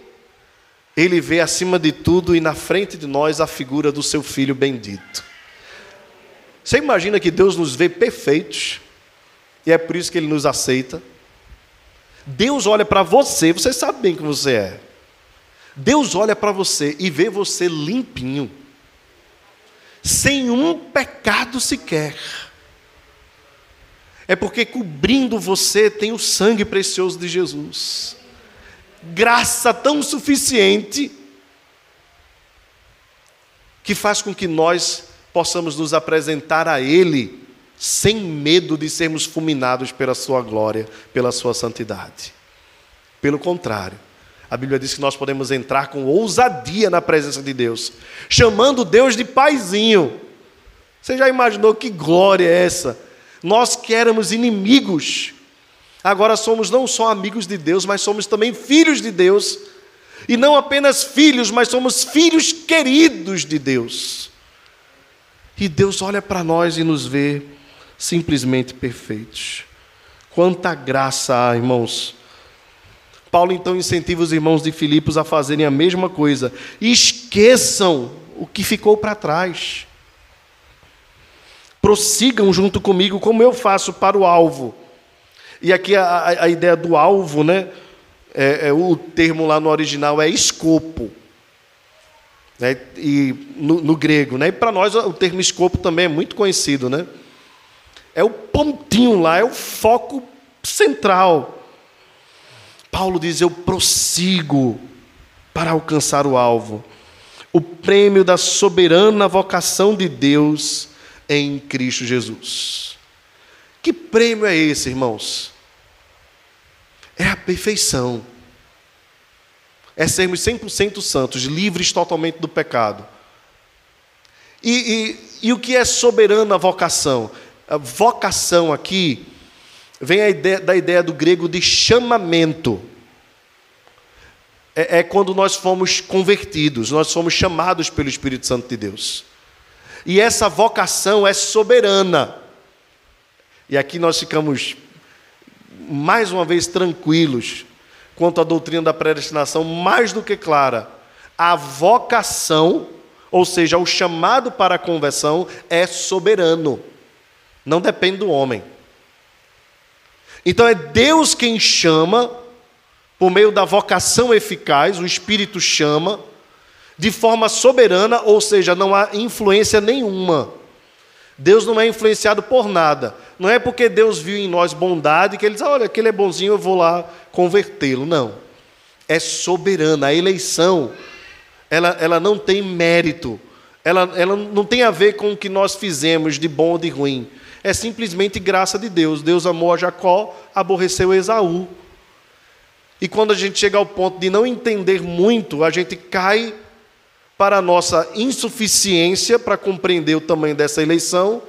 ele vê acima de tudo e na frente de nós a figura do seu filho bendito. Você imagina que Deus nos vê perfeitos, e é por isso que ele nos aceita. Deus olha para você, você sabe bem que você é. Deus olha para você e vê você limpinho, sem um pecado sequer. É porque cobrindo você tem o sangue precioso de Jesus. Graça tão suficiente que faz com que nós possamos nos apresentar a Ele sem medo de sermos fulminados pela Sua glória, pela Sua santidade. Pelo contrário, a Bíblia diz que nós podemos entrar com ousadia na presença de Deus, chamando Deus de paizinho. Você já imaginou que glória é essa? Nós que éramos inimigos, agora somos não só amigos de Deus, mas somos também filhos de Deus. E não apenas filhos, mas somos filhos queridos de Deus. E Deus olha para nós e nos vê simplesmente perfeitos. Quanta graça há, irmãos. Paulo então incentiva os irmãos de Filipos a fazerem a mesma coisa. Esqueçam o que ficou para trás. Prossigam junto comigo, como eu faço para o alvo. E aqui a, a ideia do alvo, né? É, é, o termo lá no original é escopo né? e no, no, grego. Né? E para nós o termo escopo também é muito conhecido. Né? É o pontinho lá, é o foco central. Paulo diz: Eu prossigo para alcançar o alvo, o prêmio da soberana vocação de Deus em Cristo Jesus. Que prêmio é esse, irmãos? É a perfeição é sermos 100% santos, livres totalmente do pecado. E, e, e o que é soberana vocação? A vocação aqui vem ideia, da ideia do grego de chamamento. É, é quando nós fomos convertidos, nós fomos chamados pelo Espírito Santo de Deus. E essa vocação é soberana. E aqui nós ficamos mais uma vez tranquilos, quanto à doutrina da predestinação mais do que clara. A vocação, ou seja, o chamado para a conversão, é soberano, não depende do homem. Então é Deus quem chama, por meio da vocação eficaz, o Espírito chama, de forma soberana, ou seja, não há influência nenhuma. Deus não é influenciado por nada. Não é porque Deus viu em nós bondade que ele diz, olha, aquele é bonzinho, eu vou lá convertê-lo. Não. É soberana. A eleição, ela, ela não tem mérito. Ela, ela não tem a ver com o que nós fizemos de bom ou de ruim. É simplesmente graça de Deus. Deus amou a Jacó, aborreceu Esaú. E quando a gente chega ao ponto de não entender muito, a gente cai para a nossa insuficiência para compreender o tamanho dessa eleição,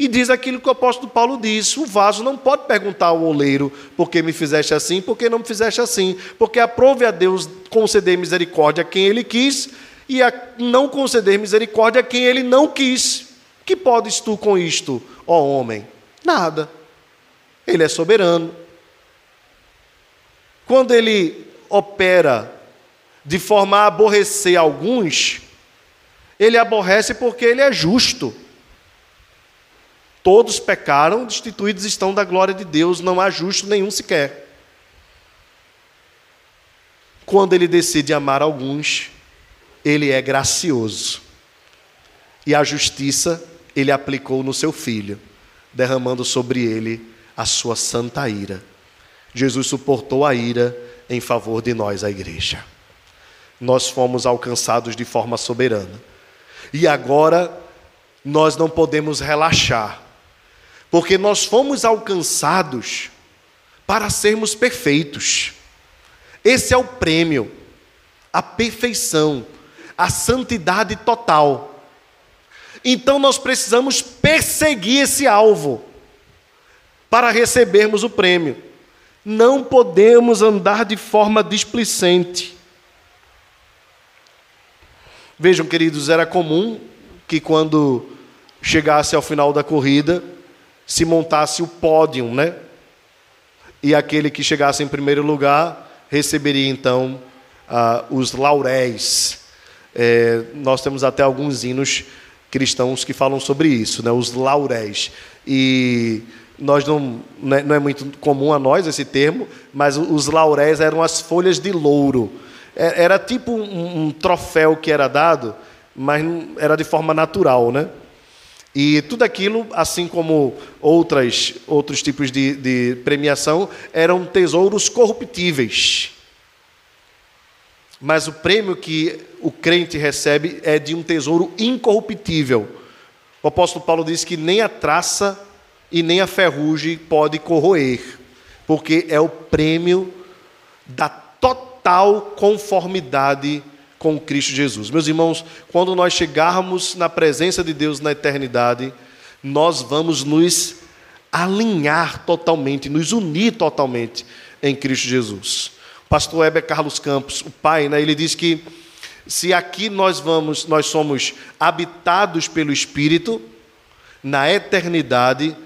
e diz aquilo que o apóstolo Paulo diz: o vaso não pode perguntar ao oleiro por que me fizeste assim, por que não me fizeste assim, porque aprove a Deus conceder misericórdia a quem ele quis e a não conceder misericórdia a quem ele não quis. Que podes tu com isto, ó homem? Nada. Ele é soberano. Quando ele opera de forma a aborrecer alguns, ele aborrece porque ele é justo. Todos pecaram, destituídos estão da glória de Deus, não há justo nenhum sequer. Quando ele decide amar alguns, ele é gracioso. E a justiça ele aplicou no seu filho, derramando sobre ele a sua santa ira. Jesus suportou a ira em favor de nós, a igreja nós fomos alcançados de forma soberana. E agora nós não podemos relaxar, porque nós fomos alcançados para sermos perfeitos. Esse é o prêmio, a perfeição, a santidade total. Então nós precisamos perseguir esse alvo para recebermos o prêmio. Não podemos andar de forma displicente. Vejam, queridos, era comum que quando chegasse ao final da corrida, se montasse o pódio, né? E aquele que chegasse em primeiro lugar receberia então ah, os lauréis. É, nós temos até alguns hinos cristãos que falam sobre isso, né? Os lauréis. E nós não, né, não é muito comum a nós esse termo, mas os lauréis eram as folhas de louro. É, era tipo um, um troféu que era dado, mas era de forma natural, né? E tudo aquilo, assim como outras, outros tipos de, de premiação, eram tesouros corruptíveis. Mas o prêmio que o crente recebe é de um tesouro incorruptível. O apóstolo Paulo diz que nem a traça e nem a ferrugem pode corroer, porque é o prêmio da total conformidade com Cristo Jesus. Meus irmãos, quando nós chegarmos na presença de Deus na eternidade, nós vamos nos alinhar totalmente, nos unir totalmente em Cristo Jesus. Pastor Heber Carlos Campos, o pai, né, ele diz que se aqui nós vamos, nós somos habitados pelo Espírito, na eternidade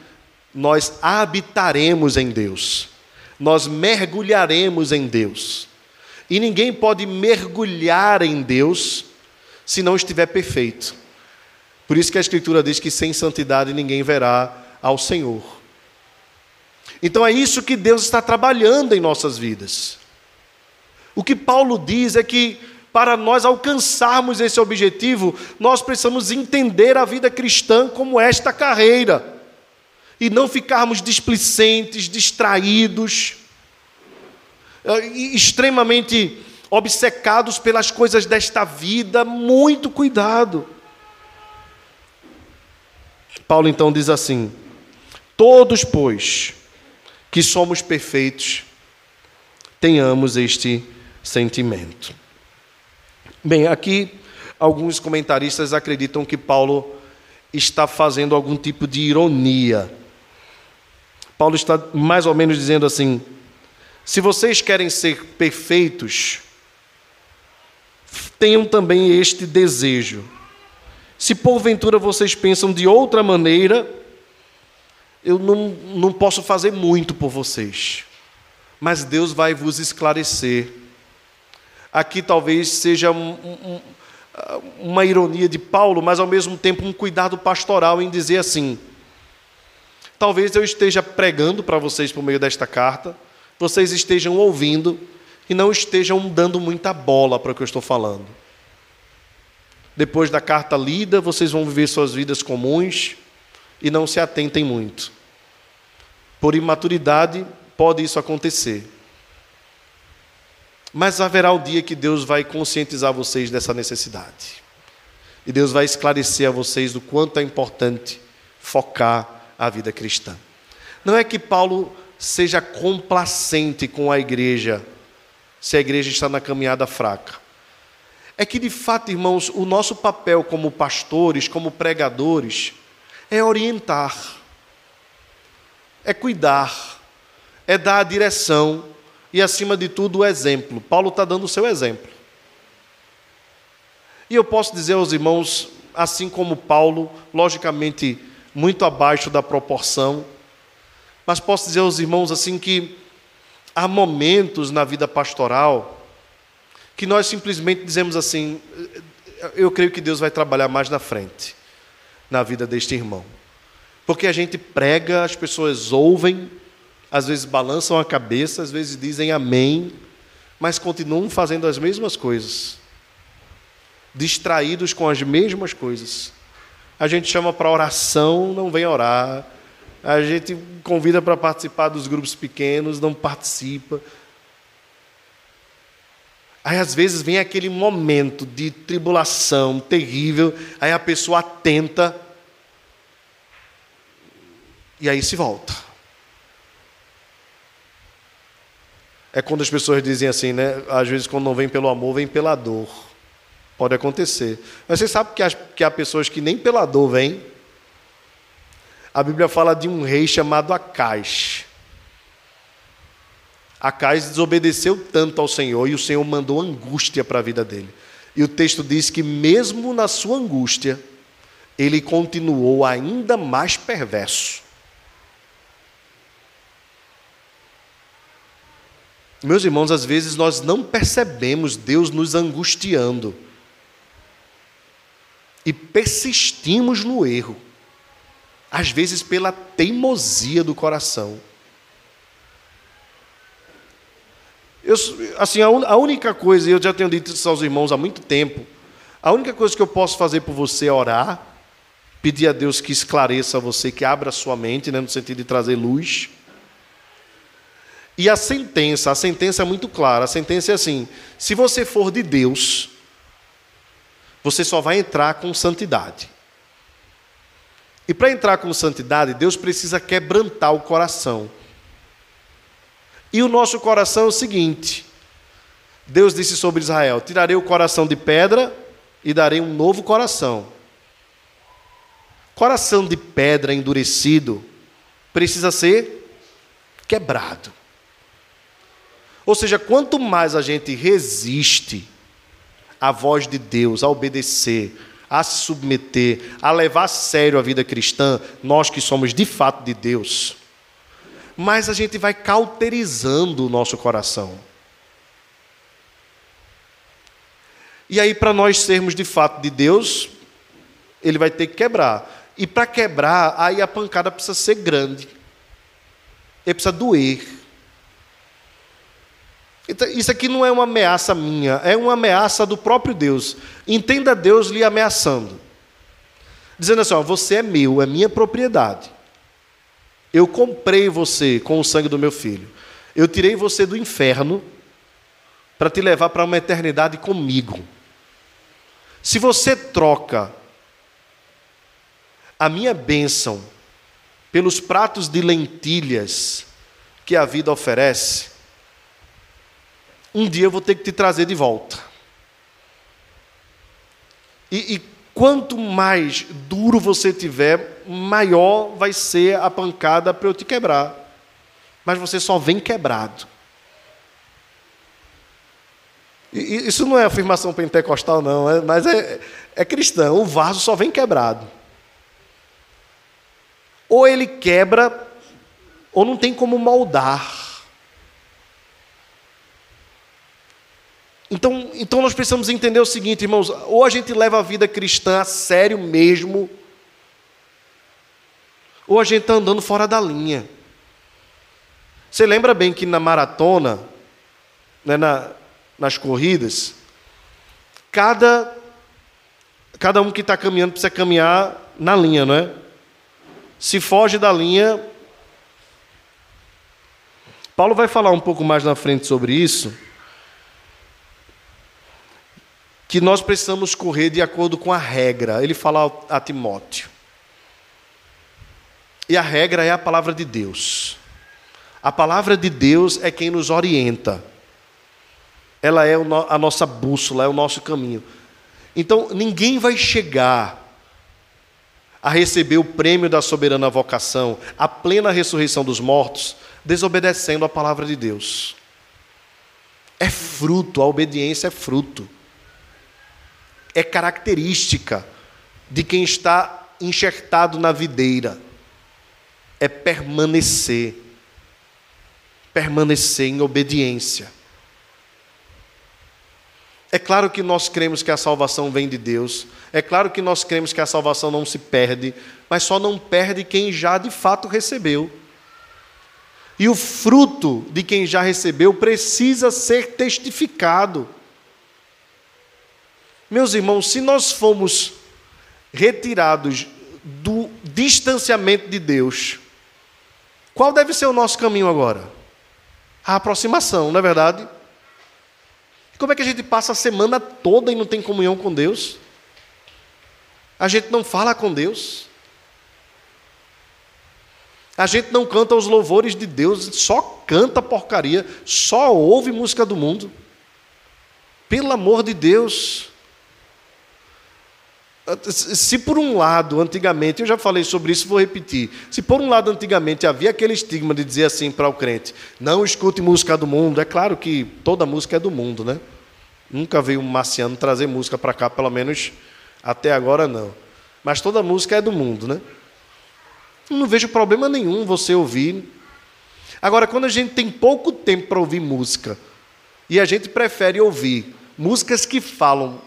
nós habitaremos em Deus, nós mergulharemos em Deus. E ninguém pode mergulhar em Deus se não estiver perfeito. Por isso que a Escritura diz que sem santidade ninguém verá ao Senhor. Então é isso que Deus está trabalhando em nossas vidas. O que Paulo diz é que para nós alcançarmos esse objetivo, nós precisamos entender a vida cristã como esta carreira e não ficarmos displicentes, distraídos, eh, extremamente obcecados pelas coisas desta vida. Muito cuidado. Paulo então diz assim: Todos, pois, que somos perfeitos, tenhamos este sentimento. Bem, aqui alguns comentaristas acreditam que Paulo está fazendo algum tipo de ironia Paulo está mais ou menos dizendo assim: se vocês querem ser perfeitos, tenham também este desejo. Se porventura vocês pensam de outra maneira, eu não, não posso fazer muito por vocês, mas Deus vai vos esclarecer. Aqui talvez seja um, um, uma ironia de Paulo, mas ao mesmo tempo um cuidado pastoral em dizer assim: Talvez eu esteja pregando para vocês por meio desta carta, vocês estejam ouvindo e não estejam dando muita bola para o que eu estou falando. Depois da carta lida, vocês vão viver suas vidas comuns e não se atentem muito. Por imaturidade, pode isso acontecer. Mas haverá o dia que Deus vai conscientizar vocês dessa necessidade. E Deus vai esclarecer a vocês do quanto é importante focar a vida cristã. Não é que Paulo seja complacente com a igreja, se a igreja está na caminhada fraca. É que, de fato, irmãos, o nosso papel como pastores, como pregadores, é orientar, é cuidar, é dar a direção e, acima de tudo, o exemplo. Paulo está dando o seu exemplo. E eu posso dizer aos irmãos, assim como Paulo, logicamente, muito abaixo da proporção. Mas posso dizer aos irmãos assim que há momentos na vida pastoral que nós simplesmente dizemos assim: eu creio que Deus vai trabalhar mais na frente, na vida deste irmão. Porque a gente prega, as pessoas ouvem, às vezes balançam a cabeça, às vezes dizem amém, mas continuam fazendo as mesmas coisas, distraídos com as mesmas coisas. A gente chama para oração, não vem orar. A gente convida para participar dos grupos pequenos, não participa. Aí às vezes vem aquele momento de tribulação terrível, aí a pessoa atenta e aí se volta. É quando as pessoas dizem assim, né? Às vezes, quando não vem pelo amor, vem pela dor. Pode acontecer. Mas você sabe que, as, que há pessoas que nem pela dor vêm? A Bíblia fala de um rei chamado Acais. Acais desobedeceu tanto ao Senhor e o Senhor mandou angústia para a vida dele. E o texto diz que, mesmo na sua angústia, ele continuou ainda mais perverso. Meus irmãos, às vezes nós não percebemos Deus nos angustiando e persistimos no erro, às vezes pela teimosia do coração. Eu, assim, a, un, a única coisa, eu já tenho dito isso aos irmãos há muito tempo, a única coisa que eu posso fazer por você é orar, pedir a Deus que esclareça você, que abra sua mente, né, no sentido de trazer luz. E a sentença, a sentença é muito clara. A sentença é assim: se você for de Deus, você só vai entrar com santidade. E para entrar com santidade, Deus precisa quebrantar o coração. E o nosso coração é o seguinte: Deus disse sobre Israel: Tirarei o coração de pedra e darei um novo coração. Coração de pedra endurecido precisa ser quebrado. Ou seja, quanto mais a gente resiste à voz de Deus, a obedecer, a se submeter, a levar a sério a vida cristã, nós que somos de fato de Deus, mais a gente vai cauterizando o nosso coração. E aí, para nós sermos de fato de Deus, ele vai ter que quebrar. E para quebrar, aí a pancada precisa ser grande. Ele precisa doer. Então, isso aqui não é uma ameaça minha, é uma ameaça do próprio Deus. Entenda Deus lhe ameaçando. Dizendo assim: ó, você é meu, é minha propriedade. Eu comprei você com o sangue do meu filho. Eu tirei você do inferno para te levar para uma eternidade comigo. Se você troca a minha bênção pelos pratos de lentilhas que a vida oferece, um dia eu vou ter que te trazer de volta. E, e quanto mais duro você tiver, maior vai ser a pancada para eu te quebrar. Mas você só vem quebrado. E, isso não é afirmação pentecostal, não, é, mas é, é cristão. O vaso só vem quebrado. Ou ele quebra, ou não tem como moldar. Então, então nós precisamos entender o seguinte, irmãos: ou a gente leva a vida cristã a sério mesmo, ou a gente está andando fora da linha. Você lembra bem que na maratona, né, na, nas corridas, cada, cada um que está caminhando precisa caminhar na linha, não é? Se foge da linha. Paulo vai falar um pouco mais na frente sobre isso que nós precisamos correr de acordo com a regra. Ele fala a Timóteo. E a regra é a palavra de Deus. A palavra de Deus é quem nos orienta. Ela é a nossa bússola, é o nosso caminho. Então, ninguém vai chegar a receber o prêmio da soberana vocação, a plena ressurreição dos mortos, desobedecendo a palavra de Deus. É fruto, a obediência é fruto é característica de quem está enxertado na videira. É permanecer. Permanecer em obediência. É claro que nós cremos que a salvação vem de Deus, é claro que nós cremos que a salvação não se perde, mas só não perde quem já de fato recebeu. E o fruto de quem já recebeu precisa ser testificado. Meus irmãos, se nós fomos retirados do distanciamento de Deus, qual deve ser o nosso caminho agora? A aproximação, não é verdade? Como é que a gente passa a semana toda e não tem comunhão com Deus? A gente não fala com Deus. A gente não canta os louvores de Deus, só canta porcaria, só ouve música do mundo. Pelo amor de Deus. Se por um lado, antigamente, eu já falei sobre isso, vou repetir. Se por um lado, antigamente, havia aquele estigma de dizer assim para o crente: não escute música do mundo. É claro que toda música é do mundo, né? Nunca veio um marciano trazer música para cá, pelo menos até agora não. Mas toda música é do mundo, né? Não vejo problema nenhum você ouvir. Agora, quando a gente tem pouco tempo para ouvir música e a gente prefere ouvir músicas que falam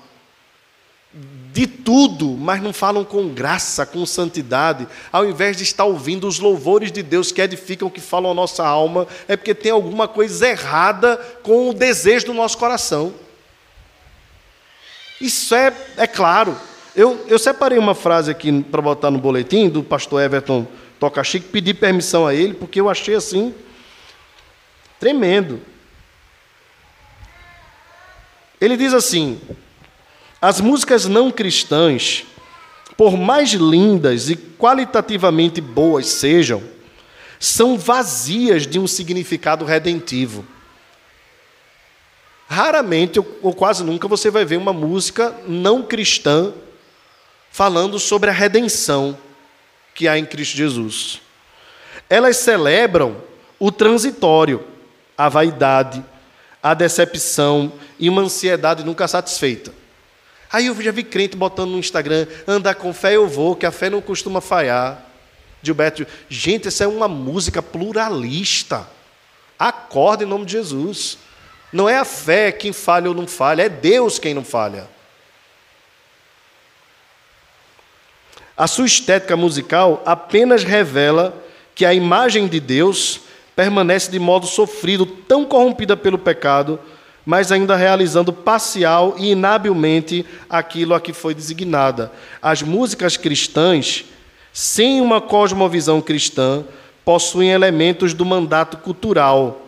de tudo, mas não falam com graça, com santidade, ao invés de estar ouvindo os louvores de Deus que edificam, que falam a nossa alma, é porque tem alguma coisa errada com o desejo do nosso coração. Isso é, é claro. Eu, eu separei uma frase aqui para botar no boletim do pastor Everton Toca Chique, pedi permissão a ele, porque eu achei assim tremendo. Ele diz assim: as músicas não cristãs, por mais lindas e qualitativamente boas sejam, são vazias de um significado redentivo. Raramente ou quase nunca você vai ver uma música não cristã falando sobre a redenção que há em Cristo Jesus. Elas celebram o transitório, a vaidade, a decepção e uma ansiedade nunca satisfeita. Aí eu já vi crente botando no Instagram, andar com fé eu vou, que a fé não costuma falhar. Gilberto, gente, essa é uma música pluralista. Acorda em nome de Jesus. Não é a fé quem falha ou não falha, é Deus quem não falha. A sua estética musical apenas revela que a imagem de Deus permanece de modo sofrido, tão corrompida pelo pecado, mas ainda realizando parcial e inabilmente aquilo a que foi designada. As músicas cristãs, sem uma cosmovisão cristã, possuem elementos do mandato cultural,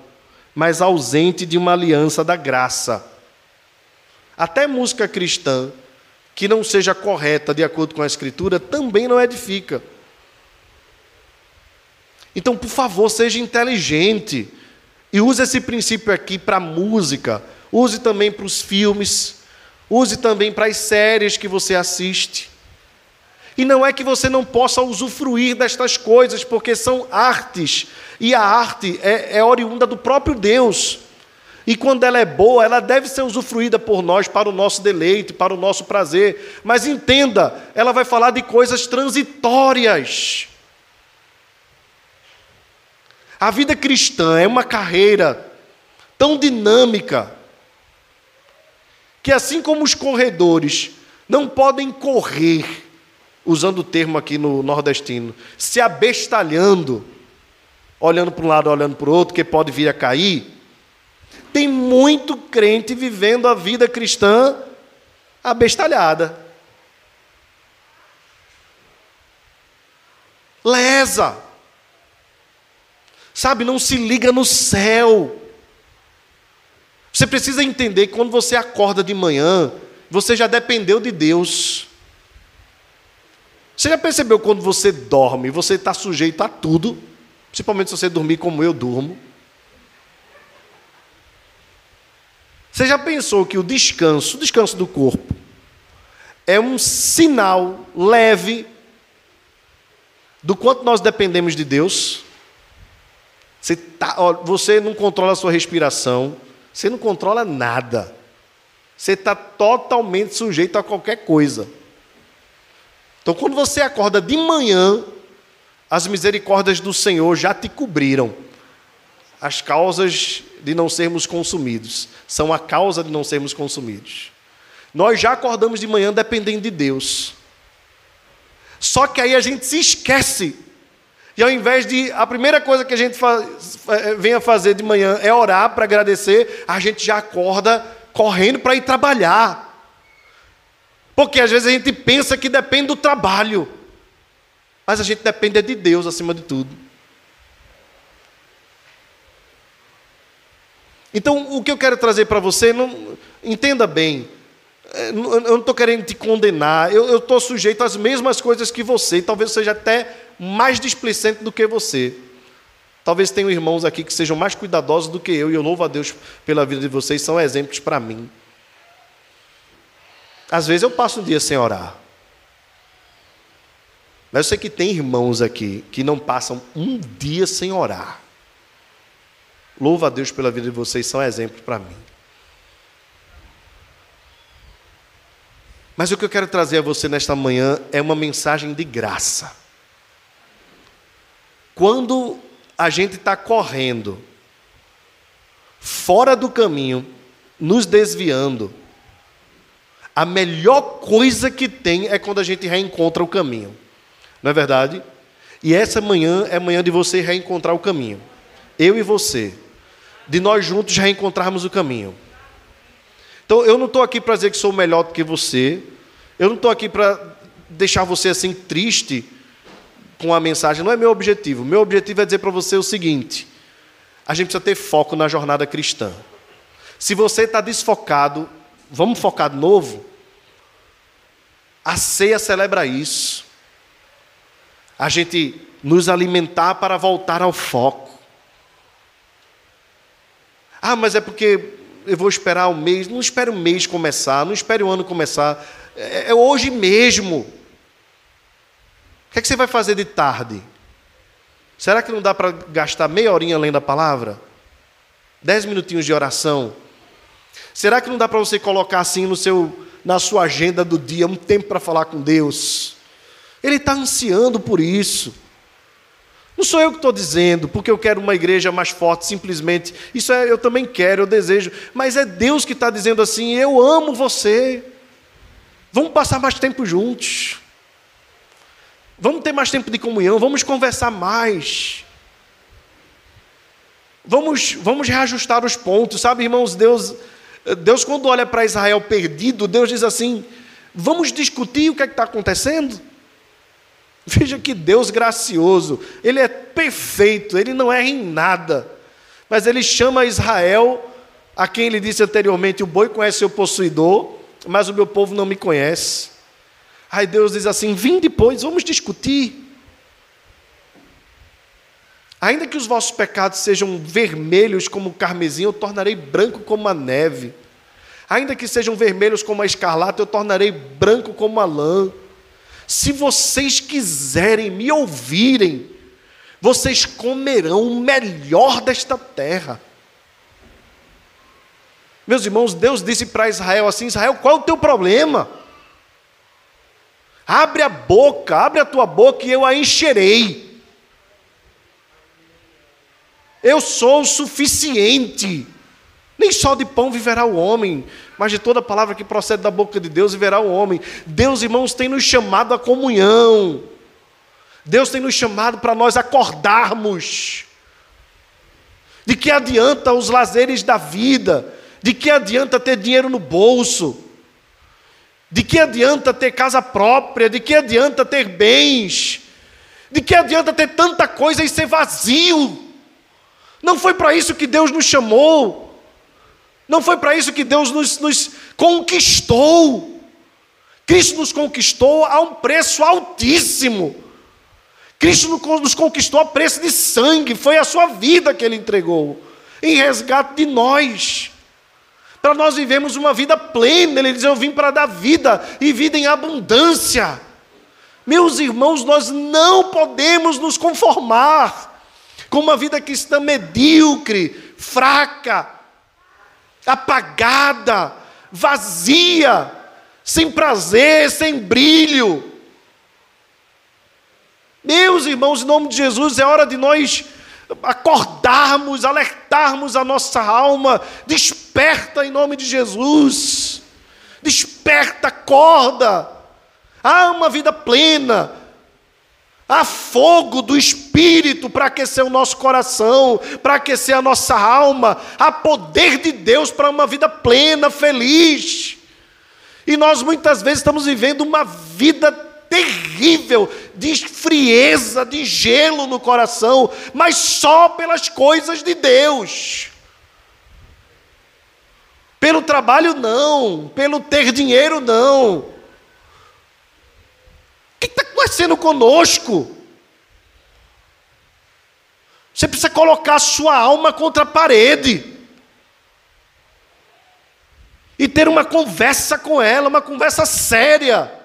mas ausente de uma aliança da graça. Até música cristã que não seja correta de acordo com a Escritura também não edifica. Então, por favor, seja inteligente e use esse princípio aqui para a música, use também para os filmes, use também para as séries que você assiste. E não é que você não possa usufruir destas coisas, porque são artes, e a arte é, é oriunda do próprio Deus. E quando ela é boa, ela deve ser usufruída por nós para o nosso deleite, para o nosso prazer. Mas entenda, ela vai falar de coisas transitórias. A vida cristã é uma carreira tão dinâmica que, assim como os corredores não podem correr, usando o termo aqui no nordestino, se abestalhando, olhando para um lado, olhando para o outro, que pode vir a cair. Tem muito crente vivendo a vida cristã abestalhada. Lesa. Sabe, não se liga no céu. Você precisa entender que quando você acorda de manhã, você já dependeu de Deus. Você já percebeu quando você dorme, você está sujeito a tudo, principalmente se você dormir como eu durmo. Você já pensou que o descanso, o descanso do corpo, é um sinal leve do quanto nós dependemos de Deus? Você, tá, ó, você não controla a sua respiração, você não controla nada. Você está totalmente sujeito a qualquer coisa. Então, quando você acorda de manhã, as misericórdias do Senhor já te cobriram. As causas de não sermos consumidos, são a causa de não sermos consumidos. Nós já acordamos de manhã dependendo de Deus. Só que aí a gente se esquece. E ao invés de a primeira coisa que a gente faz, é, vem a fazer de manhã é orar para agradecer, a gente já acorda correndo para ir trabalhar. Porque às vezes a gente pensa que depende do trabalho, mas a gente depende de Deus acima de tudo. Então, o que eu quero trazer para você, não, entenda bem, é, eu não estou querendo te condenar, eu estou sujeito às mesmas coisas que você, talvez seja até mais displicente do que você. Talvez tenham irmãos aqui que sejam mais cuidadosos do que eu, e eu louvo a Deus pela vida de vocês, são exemplos para mim. Às vezes eu passo um dia sem orar. Mas eu sei que tem irmãos aqui que não passam um dia sem orar. Louvo a Deus pela vida de vocês, são exemplos para mim. Mas o que eu quero trazer a você nesta manhã é uma mensagem de graça. Quando a gente está correndo fora do caminho, nos desviando, a melhor coisa que tem é quando a gente reencontra o caminho. Não é verdade? E essa manhã é manhã de você reencontrar o caminho. Eu e você. De nós juntos reencontrarmos o caminho. Então eu não estou aqui para dizer que sou melhor do que você. Eu não estou aqui para deixar você assim triste com a mensagem. Não é meu objetivo. Meu objetivo é dizer para você o seguinte: a gente precisa ter foco na jornada cristã. Se você está desfocado, vamos focar de novo. A ceia celebra isso a gente nos alimentar para voltar ao foco. Ah, mas é porque eu vou esperar um mês. Não espere um mês começar, não espere o ano começar. É, é hoje mesmo. O que, é que você vai fazer de tarde? Será que não dá para gastar meia horinha lendo a palavra? Dez minutinhos de oração? Será que não dá para você colocar assim no seu, na sua agenda do dia um tempo para falar com Deus? Ele está ansiando por isso. Não sou eu que estou dizendo, porque eu quero uma igreja mais forte, simplesmente. Isso é, eu também quero, eu desejo. Mas é Deus que está dizendo assim: eu amo você. Vamos passar mais tempo juntos. Vamos ter mais tempo de comunhão, vamos conversar mais. Vamos, vamos reajustar os pontos, sabe, irmãos? Deus, Deus quando olha para Israel perdido, Deus diz assim: vamos discutir o que é está acontecendo. Veja que Deus gracioso, Ele é perfeito, Ele não erra em nada. Mas Ele chama Israel, a quem Ele disse anteriormente: o boi conhece seu possuidor, mas o meu povo não me conhece. Aí Deus diz assim: vim depois, vamos discutir. Ainda que os vossos pecados sejam vermelhos como o carmesim, eu tornarei branco como a neve. Ainda que sejam vermelhos como a escarlata, eu tornarei branco como a lã. Se vocês quiserem me ouvirem, vocês comerão o melhor desta terra. Meus irmãos, Deus disse para Israel assim: Israel, qual é o teu problema? Abre a boca, abre a tua boca e eu a encherei. Eu sou o suficiente. Nem só de pão viverá o homem, mas de toda palavra que procede da boca de Deus viverá o homem. Deus, irmãos, tem nos chamado à comunhão. Deus tem nos chamado para nós acordarmos. De que adianta os lazeres da vida? De que adianta ter dinheiro no bolso? De que adianta ter casa própria? De que adianta ter bens? De que adianta ter tanta coisa e ser vazio? Não foi para isso que Deus nos chamou. Não foi para isso que Deus nos, nos conquistou. Cristo nos conquistou a um preço altíssimo. Cristo nos conquistou a preço de sangue, foi a sua vida que Ele entregou, em resgate de nós. Para nós vivemos uma vida plena, Ele diz: Eu vim para dar vida e vida em abundância. Meus irmãos, nós não podemos nos conformar com uma vida cristã medíocre, fraca, apagada, vazia, sem prazer, sem brilho. Meus irmãos, em nome de Jesus, é hora de nós acordarmos, alertarmos a nossa alma. Desperta em nome de Jesus. Desperta, acorda. Há uma vida plena, Há fogo do Espírito para aquecer o nosso coração, para aquecer a nossa alma. Há poder de Deus para uma vida plena, feliz. E nós muitas vezes estamos vivendo uma vida terrível de frieza, de gelo no coração, mas só pelas coisas de Deus. Pelo trabalho, não. Pelo ter dinheiro, não. O que está acontecendo conosco? Você precisa colocar a sua alma contra a parede. E ter uma conversa com ela, uma conversa séria.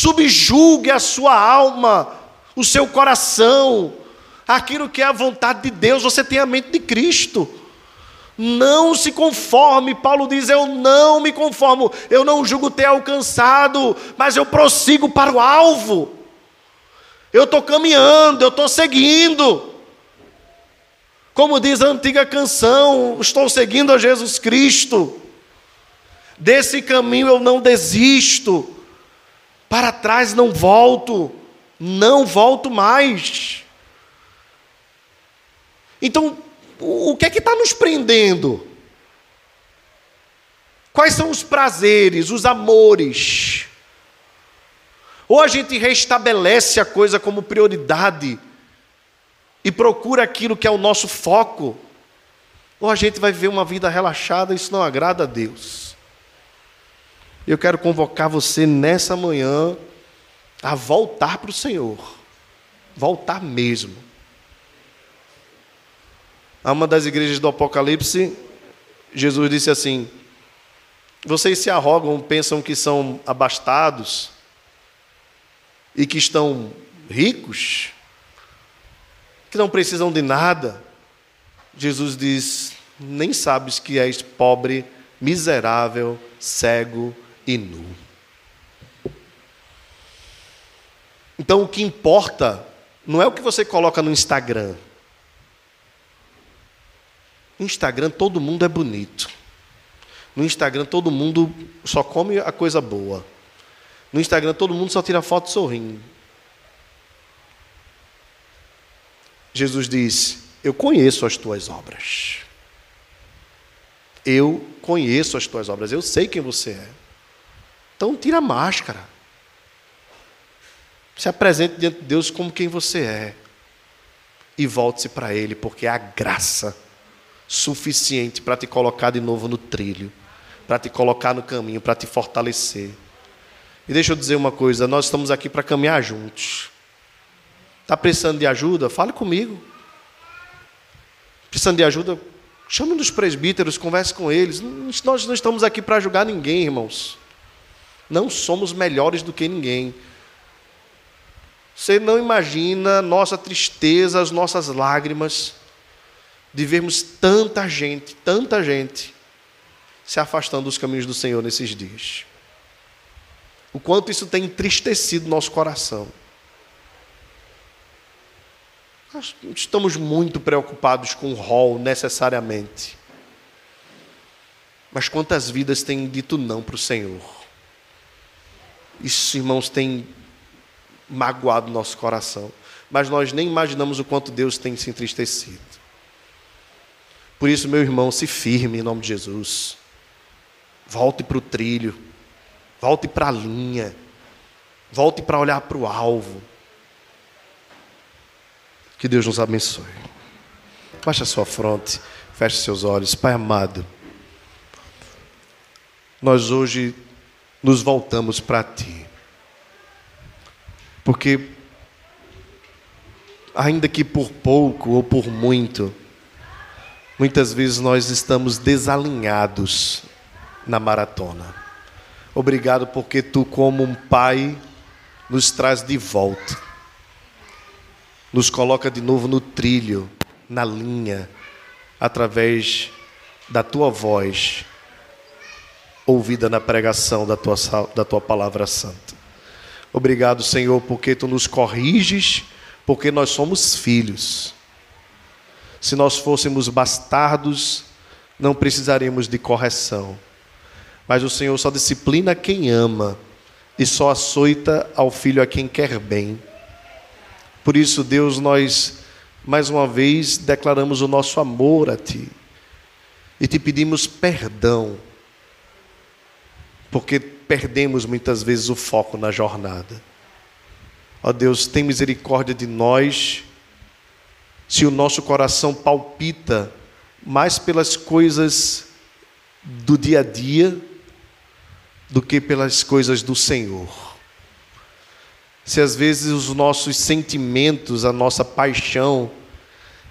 Subjugue a sua alma, o seu coração, aquilo que é a vontade de Deus. Você tem a mente de Cristo. Não se conforme, Paulo diz: Eu não me conformo, eu não julgo ter alcançado, mas eu prossigo para o alvo. Eu estou caminhando, eu estou seguindo. Como diz a antiga canção, estou seguindo a Jesus Cristo. Desse caminho eu não desisto, para trás não volto, não volto mais. Então, o que é que está nos prendendo? Quais são os prazeres, os amores? Ou a gente restabelece a coisa como prioridade e procura aquilo que é o nosso foco, ou a gente vai viver uma vida relaxada, isso não agrada a Deus. Eu quero convocar você nessa manhã a voltar para o Senhor, voltar mesmo. A uma das igrejas do Apocalipse, Jesus disse assim: Vocês se arrogam, pensam que são abastados e que estão ricos, que não precisam de nada. Jesus diz: Nem sabes que és pobre, miserável, cego e nu. Então o que importa não é o que você coloca no Instagram. No Instagram todo mundo é bonito. No Instagram todo mundo só come a coisa boa. No Instagram todo mundo só tira foto sorrindo. Jesus disse: Eu conheço as tuas obras. Eu conheço as tuas obras. Eu sei quem você é. Então tira a máscara. Se apresente diante de Deus como quem você é. E volte-se para Ele, porque é a graça suficiente para te colocar de novo no trilho, para te colocar no caminho, para te fortalecer. E deixa eu dizer uma coisa: nós estamos aqui para caminhar juntos. Está precisando de ajuda? Fale comigo. Precisando de ajuda? Chame um dos presbíteros, converse com eles. Nós não estamos aqui para julgar ninguém, irmãos. Não somos melhores do que ninguém. Você não imagina nossa tristeza, as nossas lágrimas de vermos tanta gente, tanta gente se afastando dos caminhos do Senhor nesses dias. O quanto isso tem entristecido nosso coração. Nós estamos muito preocupados com o rol necessariamente. Mas quantas vidas têm dito não para o Senhor? Isso, irmãos, tem magoado nosso coração. Mas nós nem imaginamos o quanto Deus tem se entristecido. Por isso, meu irmão, se firme em nome de Jesus. Volte para o trilho. Volte para a linha. Volte para olhar para o alvo. Que Deus nos abençoe. Baixe a sua fronte, feche seus olhos. Pai amado, nós hoje nos voltamos para Ti. Porque, ainda que por pouco ou por muito, Muitas vezes nós estamos desalinhados na maratona. Obrigado porque tu, como um pai, nos traz de volta, nos coloca de novo no trilho, na linha, através da tua voz, ouvida na pregação da tua, da tua palavra santa. Obrigado, Senhor, porque tu nos corriges, porque nós somos filhos se nós fôssemos bastardos, não precisaríamos de correção. Mas o Senhor só disciplina quem ama e só açoita ao filho a quem quer bem. Por isso, Deus, nós mais uma vez declaramos o nosso amor a Ti e te pedimos perdão, porque perdemos muitas vezes o foco na jornada. Ó Deus, tem misericórdia de nós se o nosso coração palpita mais pelas coisas do dia a dia do que pelas coisas do Senhor. se às vezes os nossos sentimentos, a nossa paixão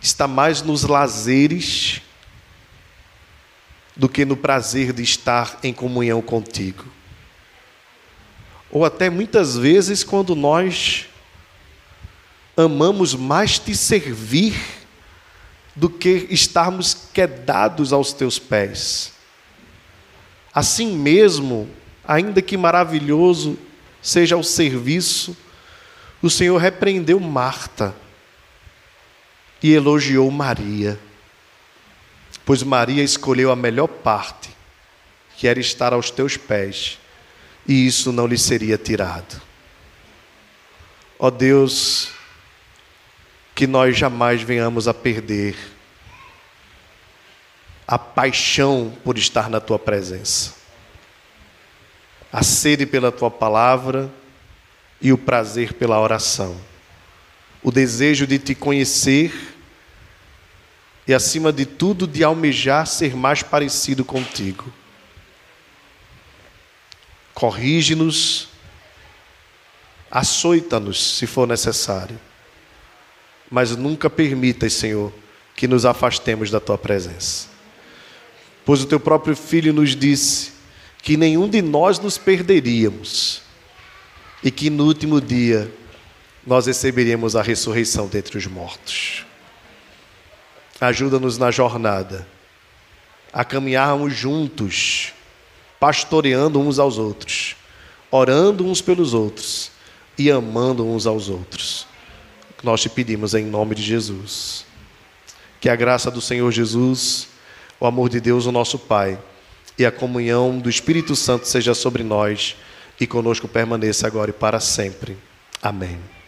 está mais nos lazeres do que no prazer de estar em comunhão contigo. Ou até muitas vezes quando nós amamos mais te servir do que estarmos quedados aos teus pés. Assim mesmo, ainda que maravilhoso seja o serviço, o Senhor repreendeu Marta e elogiou Maria, pois Maria escolheu a melhor parte, que era estar aos teus pés, e isso não lhe seria tirado. Ó oh Deus, que nós jamais venhamos a perder a paixão por estar na tua presença, a sede pela tua palavra e o prazer pela oração, o desejo de te conhecer e, acima de tudo, de almejar ser mais parecido contigo. Corrige-nos, açoita-nos se for necessário, mas nunca permitas, Senhor, que nos afastemos da tua presença. Pois o teu próprio filho nos disse que nenhum de nós nos perderíamos e que no último dia nós receberíamos a ressurreição dentre os mortos. Ajuda-nos na jornada a caminharmos juntos, pastoreando uns aos outros, orando uns pelos outros e amando uns aos outros. Nós te pedimos em nome de Jesus. Que a graça do Senhor Jesus, o amor de Deus, o nosso Pai, e a comunhão do Espírito Santo seja sobre nós e conosco permaneça agora e para sempre. Amém.